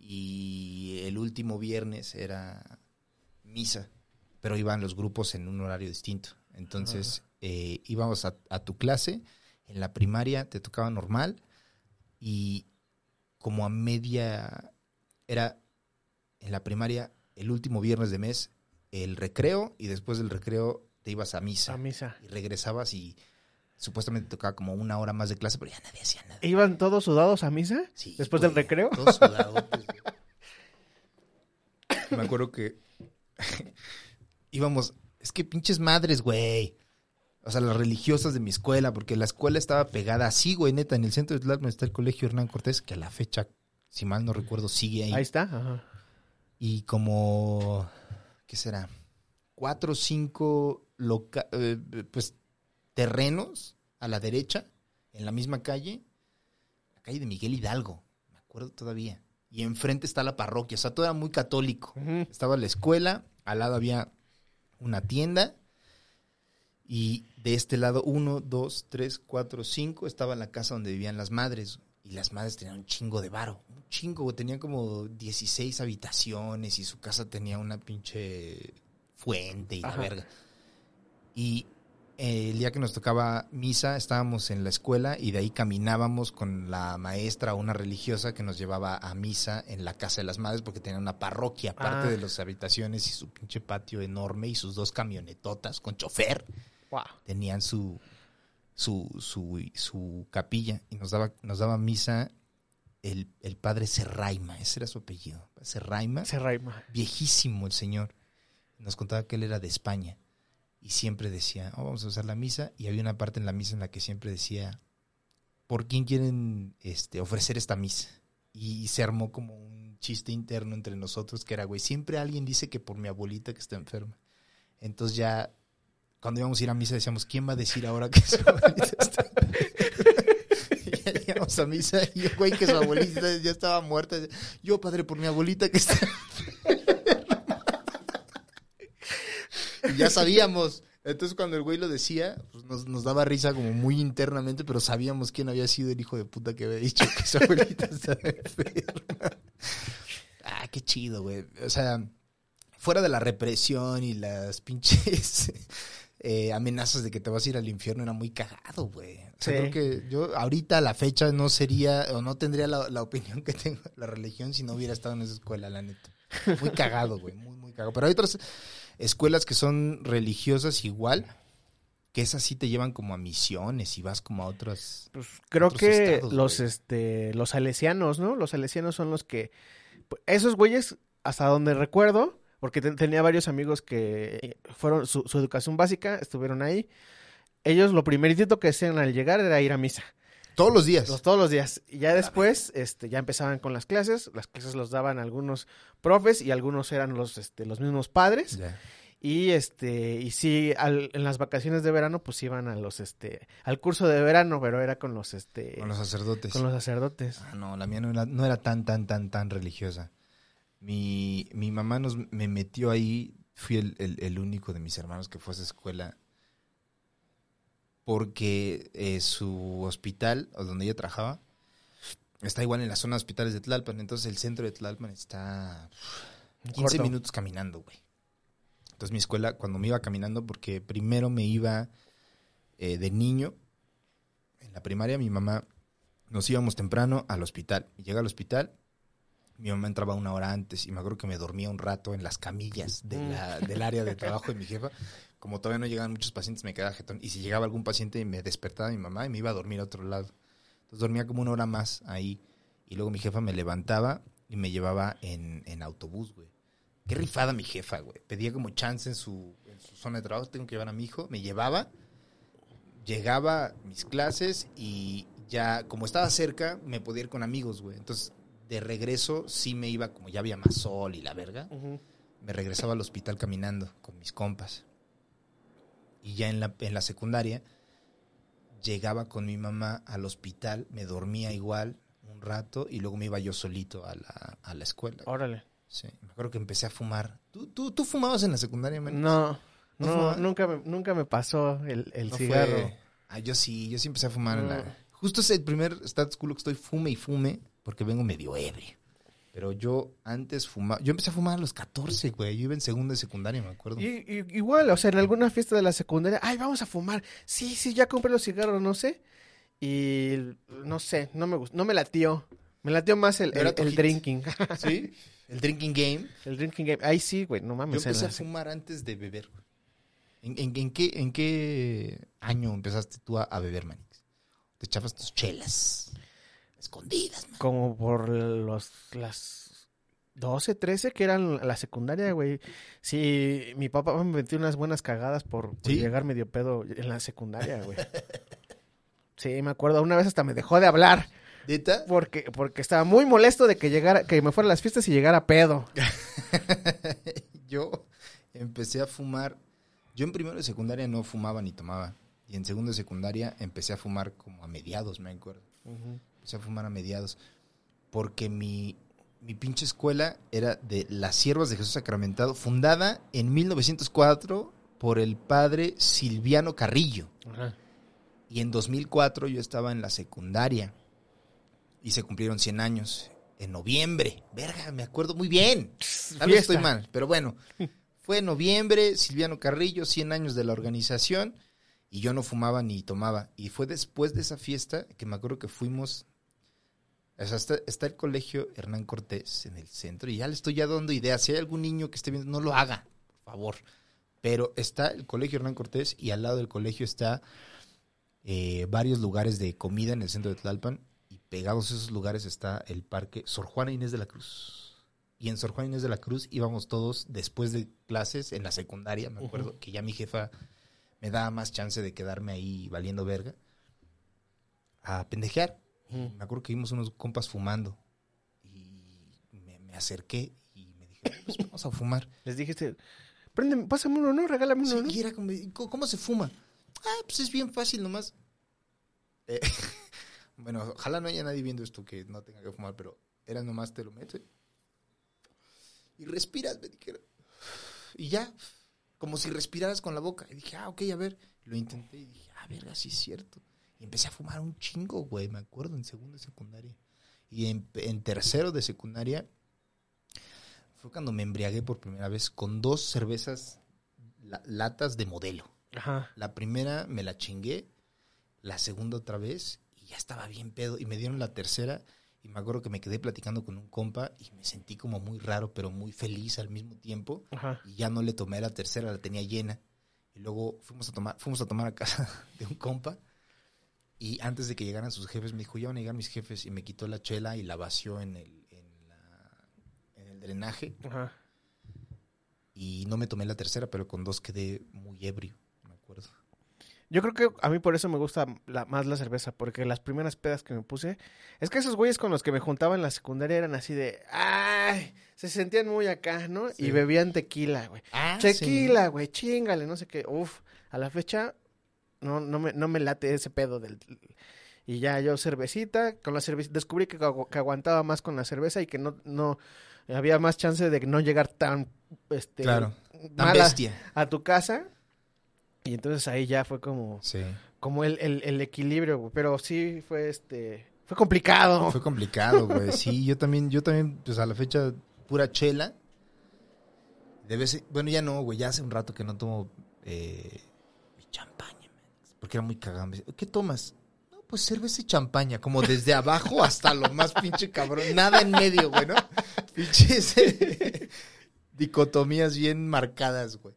Y el último viernes era misa, pero iban los grupos en un horario distinto. Entonces eh, íbamos a, a tu clase, en la primaria te tocaba normal y como a media era en la primaria el último viernes de mes el recreo y después del recreo te ibas a misa a misa. y regresabas y supuestamente tocaba como una hora más de clase, pero ya nadie hacía nada. ¿Iban todos sudados a misa? Sí, ¿Después del recreo? todos sudadotes, güey. Me acuerdo que íbamos, es que pinches madres, güey. O sea, las religiosas de mi escuela, porque la escuela estaba pegada así, güey, neta, en el centro de Tlalpan está el colegio Hernán Cortés, que a la fecha, si mal no recuerdo, sigue ahí. Ahí está. Ajá. y como, ¿qué será? Cuatro o cinco loca eh, pues, terrenos a la derecha, en la misma calle, la calle de Miguel Hidalgo, me acuerdo todavía. Y enfrente está la parroquia, o sea, todo era muy católico. Estaba la escuela, al lado había una tienda, y de este lado, uno, dos, tres, cuatro, cinco, estaba la casa donde vivían las madres. Y las madres tenían un chingo de varo. Un chingo. Tenían como 16 habitaciones y su casa tenía una pinche fuente y la Ajá. verga. Y el día que nos tocaba misa, estábamos en la escuela y de ahí caminábamos con la maestra, una religiosa que nos llevaba a misa en la casa de las madres porque tenía una parroquia, aparte Ah. de las habitaciones y su pinche patio enorme y sus dos camionetotas con chofer Wow. tenían su, su, su, su capilla y nos daba, nos daba misa el, el padre Serraima, ese era su apellido, Serraima, Se raima. viejísimo el señor. Nos contaba que él era de España y siempre decía, "Oh, vamos a usar la misa y había una parte en la misa en la que siempre decía, ¿por quién quieren este, ofrecer esta misa? Y se armó como un chiste interno entre nosotros que era, güey, siempre alguien dice que por mi abuelita que está enferma. Entonces ya, cuando íbamos a ir a misa decíamos, ¿quién va a decir ahora que su abuelita está enferma? Y llegamos a misa y yo, güey, que su abuelita ya estaba muerta. Yo, padre, por mi abuelita que está Y ya sabíamos. Entonces cuando el güey lo decía, pues nos, nos daba risa como muy internamente, pero sabíamos quién había sido el hijo de puta que había dicho que su abuelita estaba enferma. Ah, qué chido, güey. O sea, fuera de la represión y las pinches eh, amenazas de que te vas a ir al infierno, era muy cagado, güey. O sea, Sí. creo que yo ahorita a la fecha no sería, o no tendría la, la opinión que tengo de la religión si no hubiera estado en esa escuela, la neta. Muy cagado, güey, muy, muy cagado. Pero hay otras escuelas que son religiosas igual, que esas sí te llevan como a misiones y vas como a otras... Pues creo Otros que estados, los güey. este los salesianos, ¿no? Los salesianos son los que pues, esos güeyes hasta donde recuerdo, porque ten- tenía varios amigos que eh, fueron su, su educación básica, estuvieron ahí. Ellos lo primerito que hacían al llegar era ir a misa, Todos los días. los, todos los días. Y ya después, este, ya empezaban con las clases. Las clases los daban algunos profes y algunos eran los, este, los mismos padres. Y este, y sí, al- en las vacaciones de verano, pues iban a los, este, al curso de verano, pero era con los, este, Con los sacerdotes. con los sacerdotes. Ah, no, la mía no era, no era tan, tan, tan, tan religiosa. Mi, mi mamá nos, me metió ahí, fui el, el- el único de mis hermanos que fue a esa escuela, porque eh, su hospital, o donde ella trabajaba, está igual en la zona de hospitales de Tlalpan, entonces el centro de Tlalpan está 15 Corto. minutos caminando, güey. Entonces mi escuela, cuando me iba caminando, porque primero me iba eh, de niño, en la primaria mi mamá nos íbamos temprano al hospital. Llega al hospital, mi mamá entraba una hora antes y me acuerdo que me dormía un rato en las camillas de Mm. la- del área de trabajo de mi jefa. Como todavía no llegaban muchos pacientes, me quedaba jetón. Y si llegaba algún paciente, me despertaba mi mamá y me iba a dormir a otro lado. Entonces dormía como una hora más ahí. Y luego mi jefa me levantaba y me llevaba en, en autobús, güey. Qué rifada mi jefa, güey. Pedía como chance en su, en su zona de trabajo. Tengo que llevar a mi hijo. Me llevaba, llegaba a mis clases y ya, como estaba cerca, me podía ir con amigos, güey. Entonces, de regreso, sí me iba, como ya había más sol y la verga, me regresaba al hospital caminando con mis compas. Y ya en la, en la secundaria, llegaba con mi mamá al hospital, me dormía igual un rato y luego me iba yo solito a la, a la escuela. Órale. Sí, me acuerdo que empecé a fumar. ¿Tú, tú, tú fumabas en la secundaria, man? No, ¿No no, nunca me, nunca me pasó el, el No cigarro. fue- Ah, yo sí, yo sí empecé a fumar en No. la... Justo es el primer status quo que estoy fume y fume porque vengo medio ebrio. Pero yo antes fumaba... Yo empecé a fumar a los 14, güey. Yo iba en segundo de secundaria, me acuerdo. Y, y- igual, o sea, en alguna fiesta de la secundaria, ay, vamos a fumar. Sí, sí, ya compré los cigarros, no sé. Y no sé, no me gustó, no me latió. Me latió más el, ¿No era el, drinking. ¿Sí? El drinking game. el drinking game. Ahí sí, güey, no Yo mames. en empecé a fumar antes de beber, güey. ¿En, en- en qué, ¿En qué año empezaste tú a, a beber, Manix? Te echabas tus chelas. Escondidas, man. Como por los, las 12, 13 que eran la secundaria, güey. Sí, mi papá me metió unas buenas cagadas por, por ¿Sí? llegar medio pedo en la secundaria, güey. Sí, me acuerdo, una vez hasta me dejó de hablar ¿Neta? porque, porque estaba muy molesto de que llegara, que me fuera a las fiestas y llegara pedo. yo empecé a fumar. Yo en primero de secundaria no fumaba ni tomaba. Y en segundo de secundaria empecé a fumar como a mediados, me acuerdo. Empecé a fumar a mediados. Porque mi, mi pinche escuela era de las Siervas de Jesús Sacramentado, fundada en 1904 por el padre Silviano Carrillo. Ajá. Y en 2004 yo estaba en la secundaria. Y se cumplieron 100 años. En noviembre. Verga, me acuerdo muy bien. Tal vez estoy mal, pero bueno. Fue noviembre, Silviano Carrillo, 100 años de la organización, y yo no fumaba ni tomaba. Y fue después de esa fiesta que me acuerdo que fuimos... O sea, está, está el colegio Hernán Cortés en el centro, y ya le estoy ya dando ideas. Si hay algún niño que esté viendo, no lo haga, por favor. Pero está el colegio Hernán Cortés y al lado del colegio está eh, varios lugares de comida en el centro de Tlalpan y pegados a esos lugares está el parque Sor Juana Inés de la Cruz. Y en Sor Juana Inés de la Cruz íbamos todos después de clases en la secundaria, me acuerdo que ya mi jefa me daba más chance de quedarme ahí valiendo verga a pendejear. Me acuerdo que vimos unos compas fumando y me, me acerqué y me dije, pues vamos a fumar. Les dijiste, préndeme, pásame uno, ¿no? Regálame uno, Sí, ¿no? y era como, ¿y ¿cómo, cómo se fuma? Ah, pues es bien fácil nomás. Eh, bueno, ojalá no haya nadie viendo esto que no tenga que fumar, pero era nomás te lo metes y respiras, me dijeron. Y ya, como si respiraras con la boca. Y dije, ah, ok, a ver. Lo intenté y dije, ah, verga, sí es cierto. Y empecé a fumar un chingo, güey, me acuerdo, en segundo de secundaria. Y en, en tercero de secundaria fue cuando me embriagué por primera vez con dos cervezas la- latas de modelo. Ajá. La primera me la chingué, la segunda otra vez y ya estaba bien pedo. Y me dieron la tercera y me acuerdo que me quedé platicando con un compa y me sentí como muy raro, pero muy feliz al mismo tiempo. Ajá. Y ya no le tomé la tercera, la tenía llena. Y luego fuimos a tomar, fuimos a tomar a casa de un compa. Y antes de que llegaran sus jefes, me dijo, ya van a llegar mis jefes. Y me quitó la chela y la vació en el, en la- en el drenaje. Ajá. Y no me tomé la tercera, pero con dos quedé muy ebrio, me acuerdo. Yo creo que a mí por eso me gusta la- más la cerveza, porque las primeras pedas que me puse, es que esos güeyes con los que me juntaba en la secundaria eran así de, ay, se sentían muy acá, ¿no? Sí. Y bebían tequila, güey. Ah, Tequila, güey, chingale, no sé qué. Uf, a la fecha no, no, me, no me late ese pedo del... Y ya yo cervecita, con la cerveza, descubrí que, agu- que aguantaba más con la cerveza y que no, no, había más chance de no llegar tan, este, Claro, Tan mala bestia. a tu casa. Y entonces ahí ya fue como, Sí. como el, el, el equilibrio, güey. Pero sí fue este, fue complicado. Fue complicado, güey. Sí, yo también, yo también, pues a la fecha, pura chela. De vez, en- bueno, ya no, güey, ya hace un rato que no tomo eh, champaña, man, porque era muy cagado. Me ¿Qué tomas? No, pues cerveza y champaña, como desde abajo hasta lo más pinche cabrón, nada en medio, güey, ¿no? Pinches eh, dicotomías bien marcadas, güey.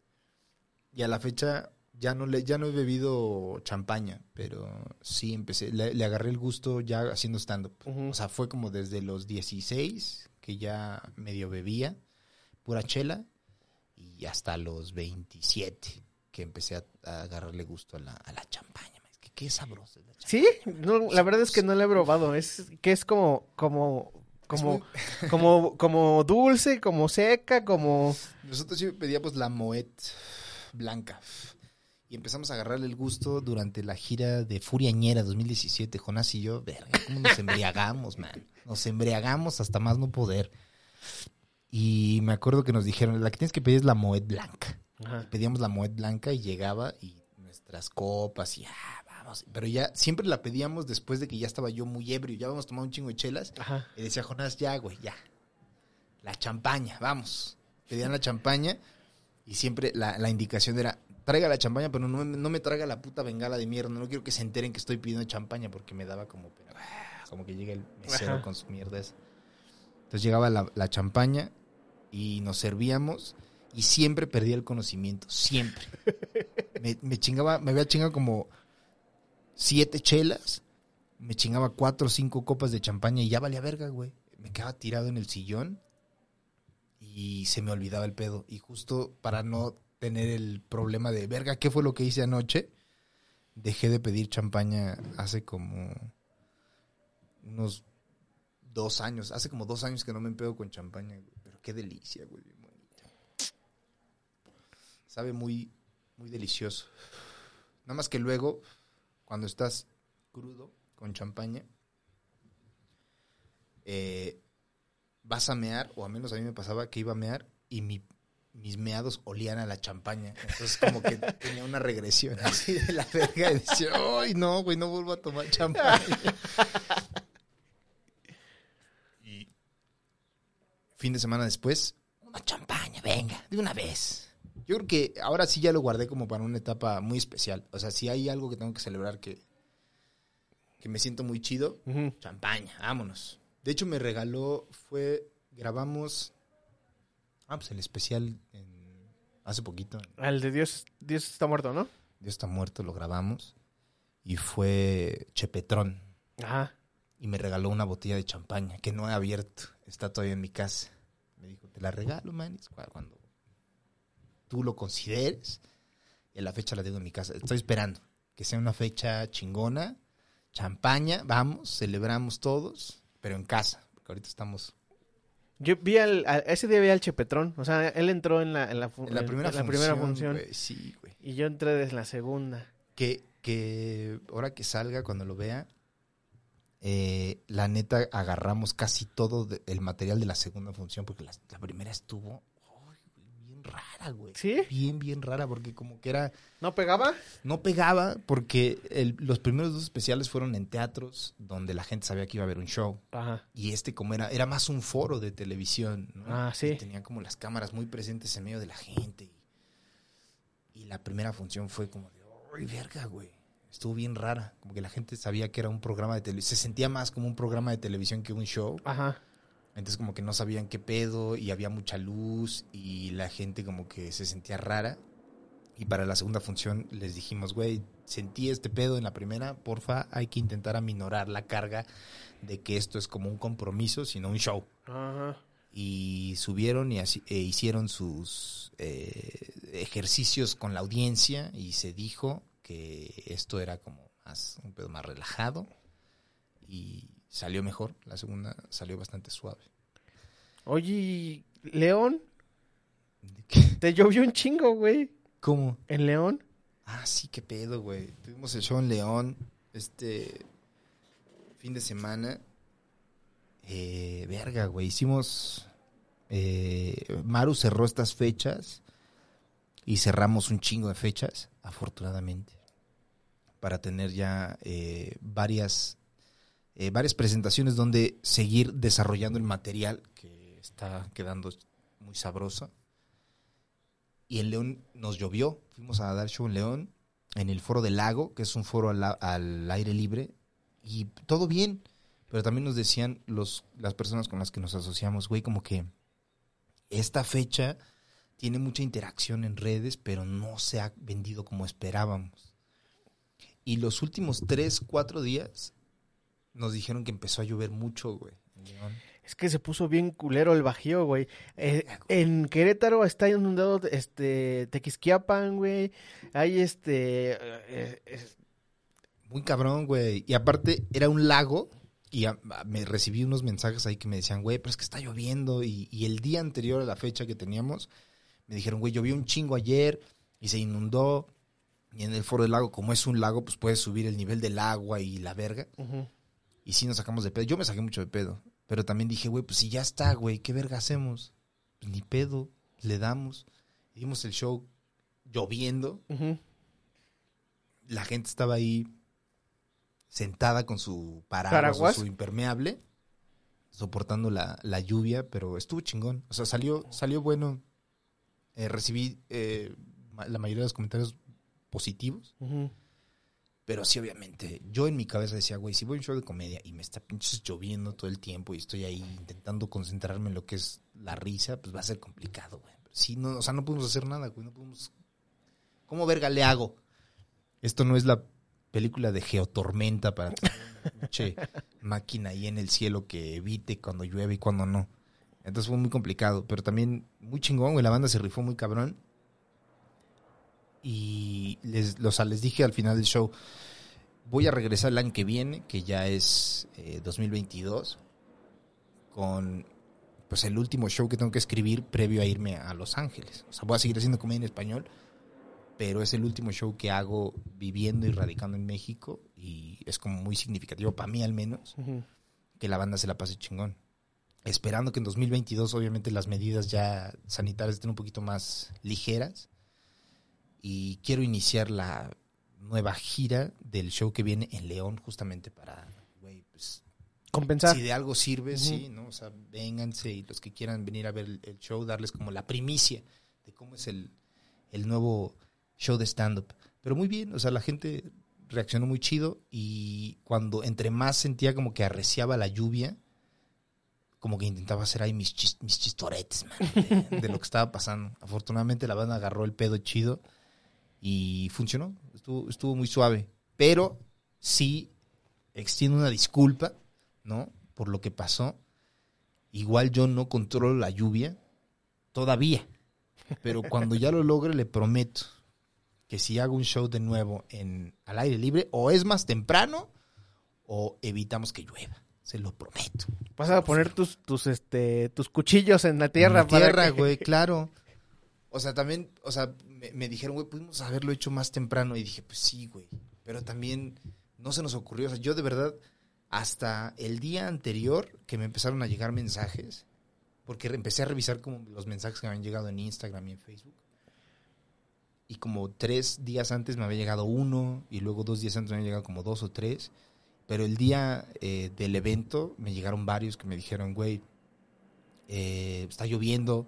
Y a la fecha ya no le, ya no he bebido champaña, pero sí empecé, le, le agarré el gusto ya haciendo stand-up. O sea, fue como desde los 16 que ya medio bebía, pura chela, y hasta los 27 que empecé a, a agarrarle gusto a la, a la champaña. Es que qué sabroso es la champaña. Sí, no, la verdad es que no la he probado. Es que es como, como, como, como, como dulce, como seca, como. Nosotros sí pedíamos la Moet blanca. Y empezamos a agarrarle el gusto durante la gira de Furiañera 2017. Jonás y yo, verga, cómo nos embriagamos, man. Nos embriagamos hasta más no poder. Y me acuerdo que nos dijeron, la que tienes que pedir es la Moet blanca. Ajá. Pedíamos la Moet blanca y llegaba y nuestras copas y ah, vamos. Pero ya siempre la pedíamos después de que ya estaba yo muy ebrio. Ya habíamos tomado un chingo de chelas. Ajá. Y decía Jonás, ya, güey, ya. La champaña, vamos. Pedían la champaña y siempre la, la indicación era, traiga la champaña, pero no, me- no me traiga la puta bengala de mierda. No quiero que se enteren que estoy pidiendo champaña porque me daba como, ah, como que llega el mesero Ajá. con su mierda esa. Entonces llegaba la, la champaña y nos servíamos y siempre perdía el conocimiento, siempre. Me, me chingaba, me había chingado como siete chelas, me chingaba cuatro o cinco copas de champaña y ya valía verga, güey. Me quedaba tirado en el sillón y se me olvidaba el pedo. Y justo para no tener el problema de verga, ¿qué fue lo que hice anoche? Dejé de pedir champaña hace como unos dos años. Hace como dos años que no me empedo con champaña, güey. Pero qué delicia, güey. Sabe muy, muy delicioso. Nada más que luego, cuando estás crudo con champaña, eh, vas a mear, o a menos a mí me pasaba que iba a mear y mi- mis meados olían a la champaña. Entonces como que tenía una regresión así de la verga y decía, ay no, güey, no vuelvo a tomar champaña. y fin de semana después, una champaña, venga, de una vez. Yo creo que ahora sí ya lo guardé como para una etapa muy especial. O sea, si hay algo que tengo que celebrar que, que me siento muy chido, champaña, vámonos. De hecho, me regaló, fue, grabamos, ah, pues el especial en- hace poquito. Al de Dios, Dios está muerto, ¿no? Dios está muerto, lo grabamos. Y fue Chepetrón. Ajá. Y me regaló una botella de champaña que no he abierto. Está todavía en mi casa. Me dijo, te la regalo, manis, cu- cuando tú lo consideres. Y la fecha la tengo en mi casa. Estoy esperando que sea una fecha chingona. Champaña, vamos, celebramos todos, pero en casa. Porque ahorita estamos Yo vi al, a- ese día vi al Chepetrón. O sea, él entró en la, en la, en la primera en la función. primera función. güey, Sí, güey. Y yo entré desde la segunda. Que, que ahora que salga, cuando lo vea, eh, la neta agarramos casi todo de- el material de la segunda función, porque la, la primera estuvo rara, güey. ¿Sí? Bien, bien rara, porque como que era... ¿No pegaba? No pegaba, porque el- los primeros dos especiales fueron en teatros, donde la gente sabía que iba a haber un show. Ajá. Y este como era, era más un foro de televisión, ¿no? Ah, sí. Y tenía como las cámaras muy presentes en medio de la gente. Y, y la primera función fue como de, ¡ay, verga, güey! Estuvo bien rara. Como que la gente sabía que era un programa de televisión. Se sentía más como un programa de televisión que un show. Ajá. Entonces como que no sabían qué pedo y había mucha luz y la gente como que se sentía rara. Y para la segunda función les dijimos, güey, sentí este pedo en la primera, porfa, hay que intentar aminorar la carga de que esto es como un compromiso, sino un show. Ajá. Y subieron y así- e hicieron sus eh, ejercicios con la audiencia y se dijo que esto era como más, un pedo más relajado y salió mejor. La segunda salió bastante suave. Oye, ¿y León, te llovió un chingo, güey. ¿Cómo? ¿En León? Ah, sí, qué pedo, güey. Tuvimos el show en León este fin de semana. Eh, verga, güey. Hicimos. eh, Maru cerró estas fechas y cerramos un chingo de fechas, afortunadamente, para tener ya eh, varias, eh, varias presentaciones donde seguir desarrollando el material que está quedando muy sabroso. Y en León nos llovió. Fuimos a dar show en León, en el Foro del Lago, que es un foro al, al aire libre. Y todo bien. Pero también nos decían los, las personas con las que nos asociamos, güey, como que esta fecha tiene mucha interacción en redes, pero no se ha vendido como esperábamos. Y los últimos tres, cuatro días nos dijeron que empezó a llover mucho, güey. Es que se puso bien culero el bajío, güey. Eh, en Querétaro está inundado este Tequisquiapan, güey. Hay este eh, Muy cabrón, güey. Y aparte, era un lago. Y a- a- me recibí unos mensajes ahí que me decían, güey, pero es que está lloviendo. Y, y el día anterior a la fecha que teníamos, me dijeron, güey, llovió un chingo ayer y se inundó. Y en el foro del lago, como es un lago, pues puedes subir el nivel del agua y la verga. Y sí nos sacamos de pedo. Yo me saqué mucho de pedo. Pero también dije, güey, pues si ya está, güey, ¿qué verga hacemos? Pues ni pedo, le damos. Dimos el show lloviendo la gente estaba ahí sentada con su paraguas, ¿Paraguas? o su impermeable, soportando la, la lluvia, pero estuvo chingón. O sea, salió, salió bueno. Eh, recibí eh, la mayoría de los comentarios positivos. Pero sí, obviamente, yo en mi cabeza decía, güey, si voy a un show de comedia y me está pinches lloviendo todo el tiempo y estoy ahí intentando concentrarme en lo que es la risa, pues va a ser complicado, güey. Sí, no, o sea, no podemos hacer nada, güey, no podemos... ¿Cómo verga le hago? Esto no es la película de Geotormenta para tener una pinche máquina ahí en el cielo que evite cuando llueve y cuando no. Entonces fue muy complicado, pero también muy chingón, güey. La banda se rifó muy cabrón. Y les, les dije al final del show, voy a regresar el año que viene, que ya es eh, 2022, con pues el último show que tengo que escribir previo a irme a Los Ángeles. O sea, voy a seguir haciendo comedia en español, pero es el último show que hago viviendo y radicando en México y es como muy significativo para mí al menos que la banda se la pase chingón. Esperando que en 2022 obviamente las medidas ya sanitarias estén un poquito más ligeras y quiero iniciar la nueva gira del show que viene en León justamente para, güey, pues Compensar. si de algo sirve, sí, ¿no? O sea, vénganse y los que quieran venir a ver el, el show, darles como la primicia de cómo es el, el nuevo show de stand-up. Pero muy bien, o sea, la gente reaccionó muy chido y cuando entre más sentía como que arreciaba la lluvia, como que intentaba hacer ahí mis, chis- mis chistoretes, man, de, de lo que estaba pasando. Afortunadamente la banda agarró el pedo chido y funcionó, estuvo, estuvo muy suave. Pero sí extiendo una disculpa, ¿no? Por lo que pasó. Igual yo no controlo la lluvia todavía. Pero cuando ya lo logre, le prometo que si hago un show de nuevo en al aire libre, o es más temprano, o evitamos que llueva. Se lo prometo. Vas a poner tus, tus, este, tus cuchillos en la tierra. En la tierra, que- güey, claro. O sea, también, o sea, me, dijeron, güey, pudimos haberlo hecho más temprano. Y dije, pues sí, güey. Pero también no se nos ocurrió. O sea, yo de verdad, hasta el día anterior que me empezaron a llegar mensajes, porque empecé a revisar como los mensajes que me habían llegado en Instagram y en Facebook. Y como tres días antes me había llegado uno, y luego dos días antes me habían llegado como dos o tres. Pero el día eh, del evento me llegaron varios que me dijeron, güey, eh, está lloviendo,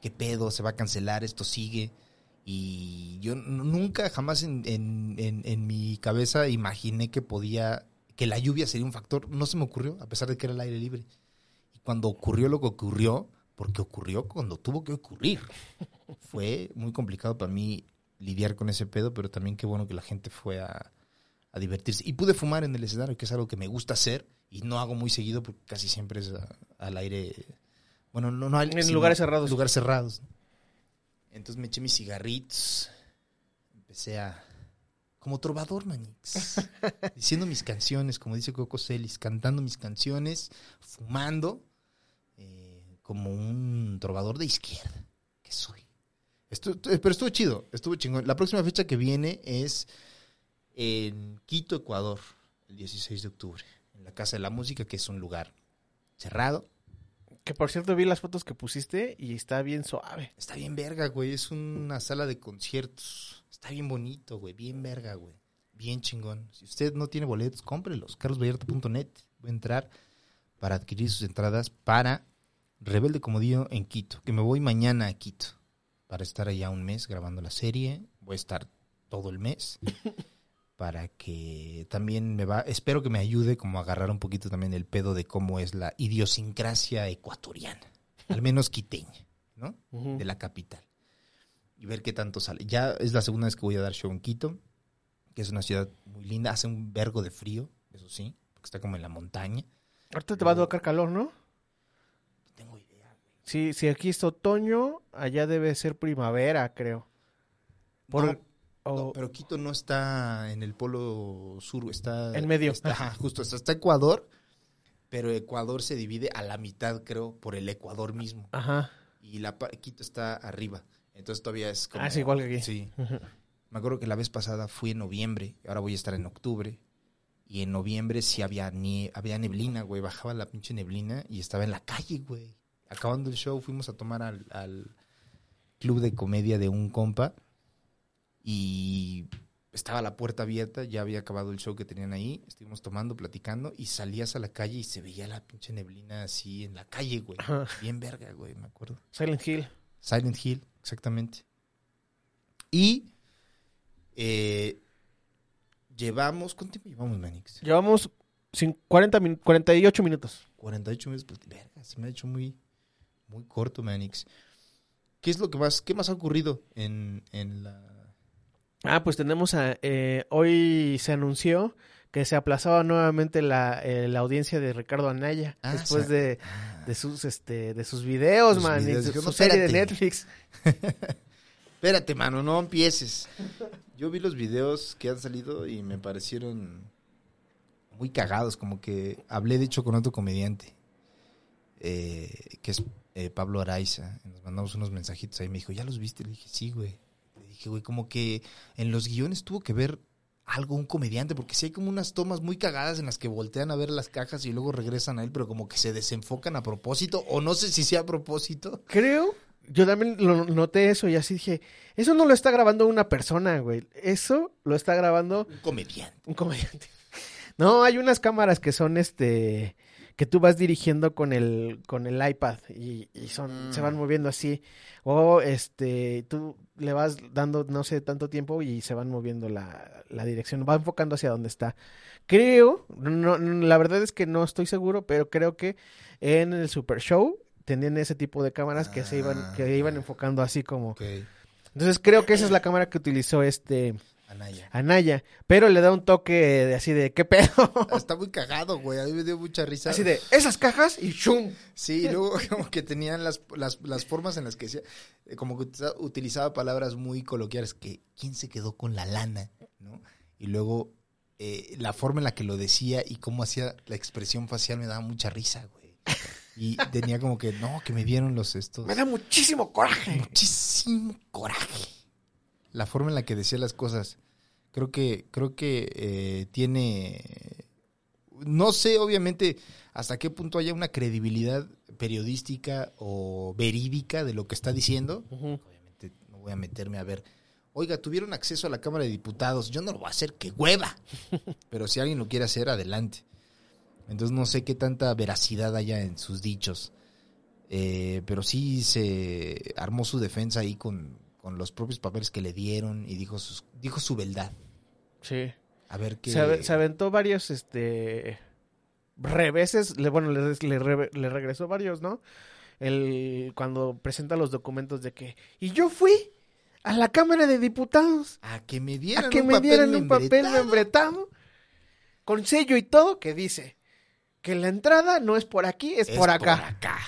qué pedo, se va a cancelar, esto sigue. Y yo nunca, jamás en, en- en- en mi cabeza imaginé que podía, que la lluvia sería un factor. No se me ocurrió, a pesar de que era el aire libre. Y cuando ocurrió lo que ocurrió, porque ocurrió cuando tuvo que ocurrir, fue muy complicado para mí lidiar con ese pedo, pero también qué bueno que la gente fue a, a divertirse. Y pude fumar en el escenario, que es algo que me gusta hacer y no hago muy seguido porque casi siempre es a- al aire. Bueno, no, no al- En lugares cerrados. Lugares cerrados. Entonces me eché mis cigarritos, empecé a... Como trovador, manix. diciendo mis canciones, como dice Coco Celis, cantando mis canciones, fumando, eh, como un trovador de izquierda, que soy. Estu- tu- pero estuvo chido, estuvo chingón. La próxima fecha que viene es en Quito, Ecuador, el 16 de octubre, en la Casa de la Música, que es un lugar cerrado. Que por cierto vi las fotos que pusiste y está bien suave. Está bien verga, güey, es una sala de conciertos. Está bien bonito, güey, bien verga, güey. Bien chingón. Si usted no tiene boletos, cómprelos. carlosvallarta.net. Voy a entrar para adquirir sus entradas para Rebelde Comodío en Quito, que me voy mañana a Quito para estar allá un mes grabando la serie. Voy a estar todo el mes para que también me va, espero que me ayude como a agarrar un poquito también el pedo de cómo es la idiosincrasia ecuatoriana, al menos quiteña, ¿no? De la capital y ver qué tanto sale. Ya es la segunda vez que voy a dar show en Quito, que es una ciudad muy linda, hace un vergo de frío, eso sí, porque está como en la montaña. Ahorita te va a tocar calor, ¿no? No tengo idea. Sí, si aquí es otoño, allá debe ser primavera, creo. Por- No, o- no, pero Quito no está en el polo sur, está En medio. Está, ajá, justo, está, Ecuador, pero Ecuador se divide a la mitad, creo, por el Ecuador mismo. Ajá. Y la Quito está arriba. Entonces todavía es como Ah, es igual que aquí. Sí. Me acuerdo que la vez pasada fui en noviembre, ahora voy a estar en octubre. Y en noviembre sí había, nie había neblina, güey. Bajaba la pinche neblina y estaba en la calle, güey. Acabando el show, fuimos a tomar al, al club de comedia de un compa. Y estaba la puerta abierta, ya había acabado el show que tenían ahí. Estuvimos tomando, platicando. Y salías a la calle y se veía la pinche neblina así en la calle, güey. Ajá. Bien verga, güey, me acuerdo. Silent Hill. Silent Hill, exactamente. Y eh, llevamos, ¿cuánto tiempo llevamos, Manix? Llevamos cin- 40 min- 48 minutos. 48 minutos, pues, verga, se me ha hecho muy, muy corto, Manix. ¿Qué es lo que más, qué más ha ocurrido en, en la... Ah, pues tenemos a... eh, hoy se anunció que se aplazaba nuevamente la, eh, la audiencia de Ricardo Anaya Ah, después de, de sus este de sus videos, Sus man, y su "No, serie de espérate". Netflix. Espérate, mano, no empieces. Yo vi los videos que han salido y me parecieron muy cagados, como que hablé de hecho con otro comediante, eh, que es eh, Pablo Araiza, y nos mandamos unos mensajitos ahí, me dijo, ¿ya los viste? Le dije, sí, güey. Dije, güey, como que en los guiones tuvo que ver algo un comediante, porque sí hay como unas tomas muy cagadas en las que voltean a ver las cajas y luego regresan a él, pero como que se desenfocan a propósito, o no sé si sea a propósito. Creo, yo también lo noté eso y así dije, eso no lo está grabando una persona, güey. Eso lo está grabando Un comediante. un comediante. No, hay unas cámaras que son este que tú vas dirigiendo con el, con el iPad y, y son, se van Mm. moviendo así. O este, tú le vas dando, no sé, tanto tiempo y se van moviendo la, la dirección, va enfocando hacia donde está. Creo, no, la verdad es que no estoy seguro, pero creo que en el Super Show tenían ese tipo de cámaras que se iban, Ah, que iban ya. enfocando así como. Entonces creo que esa es la cámara que utilizó este Anaya. Anaya, pero le da un toque de así de qué pedo. Está muy cagado, güey. A mí me dio mucha risa. Así de esas cajas y ¡shum! Sí, y luego como que tenían las, las, las formas en las que decía, eh, como que utiliza- utilizaba palabras muy coloquiales, que quién se quedó con la lana, ¿no? Y luego eh, la forma en la que lo decía y cómo hacía la expresión facial me daba mucha risa, güey. Y tenía como que, no, que me dieron los estos... Me da muchísimo coraje. muchísimo coraje. La forma en la que decía las cosas. Creo que, creo que eh, tiene. No sé, obviamente, hasta qué punto haya una credibilidad periodística o verídica de lo que está diciendo. Obviamente, no voy a meterme a ver. Oiga, tuvieron acceso a la Cámara de Diputados. Yo no lo voy a hacer, qué hueva. Pero si alguien lo quiere hacer, adelante. Entonces no sé qué tanta veracidad haya en sus dichos. Eh, pero sí se armó su defensa ahí con, con los propios papeles que le dieron y dijo, sus, dijo su verdad. Sí. A ver qué... Se, ave- se aventó varios, este, reveses, le, bueno, le, le re- le regresó varios, ¿no? El, cuando presenta los documentos de que, y yo fui a la Cámara de Diputados A que me dieran a que un me papel dieran un papel membretado. con sello y todo que dice que la entrada no es por aquí, es, Es por acá. acá,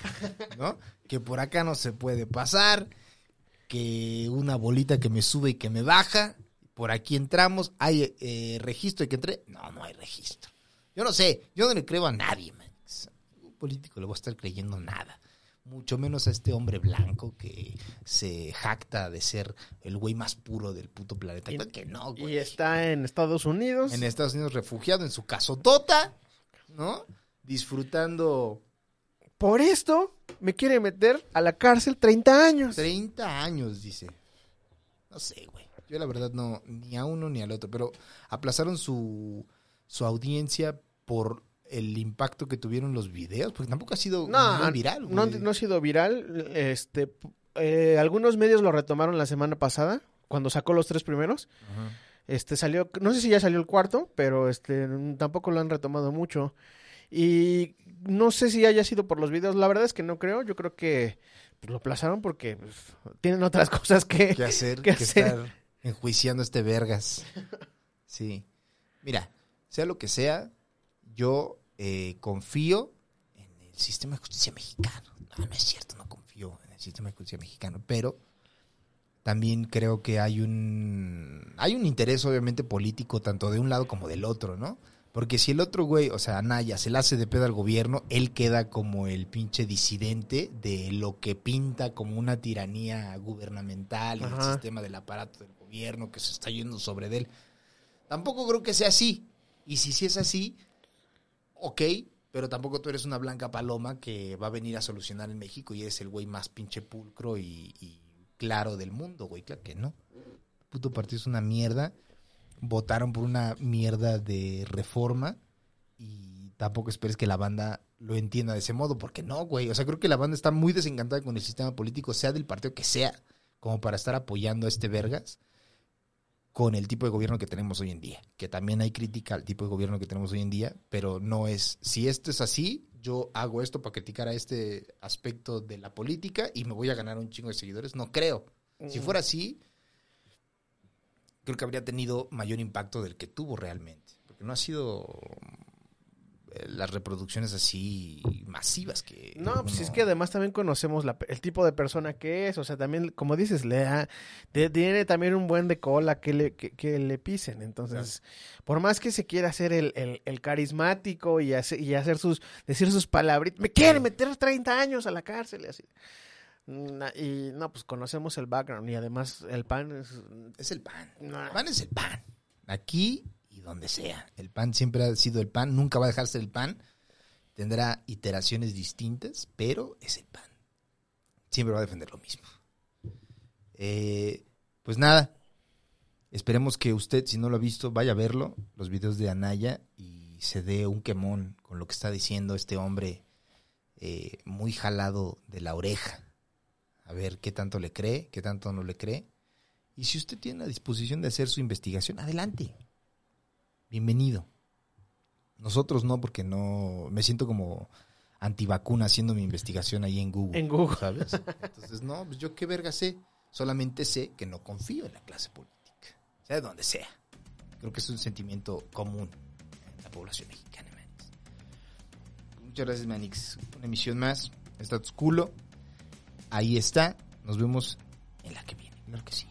¿no? Que por acá no se puede pasar, que una bolita que me sube y que me baja, por aquí entramos, hay eh, registro y que entré, no, no hay registro. Yo no sé, yo no le creo a nadie, man. Un político le voy a estar creyendo nada. Mucho menos a este hombre blanco que se jacta de ser el güey más puro del puto planeta. Y- que no, güey. Y está en Estados Unidos. En Estados Unidos refugiado en su casotota, ¿no? Disfrutando Por esto me quiere meter a la cárcel 30 años. 30 años, dice. No sé, güey. Yo la verdad no, ni a uno ni al otro, pero aplazaron su, su audiencia por el impacto que tuvieron los videos, porque tampoco ha sido No, viral, no, güey. no ha sido viral. Este, eh, algunos medios lo retomaron la semana pasada, cuando sacó los tres primeros. Ajá. Este salió, no sé si ya salió el cuarto, pero este tampoco lo han retomado mucho. Y no sé si haya sido por los videos, la verdad es que no creo, yo creo que pues, lo aplazaron porque pues, tienen otras cosas que... ¿Qué hacer? ¿Qué que hacer? estar enjuiciando a este vergas. Sí. Mira, sea lo que sea, yo eh, confío en el sistema de justicia mexicano. No, no es cierto, no confío en el sistema de justicia mexicano, pero también creo que hay un hay un interés obviamente político tanto de un lado como del otro, ¿no? Porque si el otro güey, o sea, Anaya, se le hace de pedo al gobierno, él queda como el pinche disidente de lo que pinta como una tiranía gubernamental y el sistema del aparato del gobierno que se está yendo sobre de él. Tampoco creo que sea así. Y si sí es así, ok, pero tampoco tú eres una blanca paloma que va a venir a solucionar en México y eres el güey más pinche pulcro y, y claro del mundo, güey. Claro que no. El puto partido es una mierda. Votaron por una mierda de reforma y tampoco esperes que la banda lo entienda de ese modo, porque no, güey. O sea, creo que la banda está muy desencantada con el sistema político, sea del partido que sea, como para estar apoyando a este vergas con el tipo de gobierno que tenemos hoy en día. Que también hay crítica al tipo de gobierno que tenemos hoy en día, pero no es, si esto es así, yo hago esto para criticar a este aspecto de la política y me voy a ganar un chingo de seguidores. No creo. Si fuera así, creo que habría tenido mayor impacto del que tuvo realmente. Porque no ha sido eh, las reproducciones así masivas que... No, pues uno- es que además también conocemos la- el tipo de persona que es, o sea, también, como dices, le da- de- tiene también un buen de cola que le, que, que le pisen, entonces, por más que se quiera hacer el, el- el carismático y, hacer, y hacer sus, decir sus palabritas, me quiere meter 30 años a la cárcel y así. Y no, pues conocemos el background y además el pan es... Es el pan. Nah. El pan es el pan. Aquí y donde sea. El pan siempre ha sido el pan, nunca va a dejar de ser el pan. Tendrá iteraciones distintas, pero es el pan. Siempre va a defender lo mismo. Eh, pues nada. Esperemos que usted, si no lo ha visto, vaya a verlo, los videos de Anaya y y se dé un quemón con lo que está diciendo este hombre eh, muy jalado de la oreja. A ver qué tanto le cree, qué tanto no le cree. Y si usted tiene la disposición de hacer su investigación, adelante. Bienvenido. Nosotros no, porque no. Me siento como antivacuna haciendo mi investigación ahí en Google. En Google. ¿Sabes? Entonces, no, pues yo qué verga sé. Solamente sé que no confío en la clase política. Sea de donde sea. Creo que es un sentimiento común en la población mexicana, Manix. Muchas gracias, Manix. Una emisión más. Status culo. Ahí está. Nos vemos en la que viene. Claro que sí.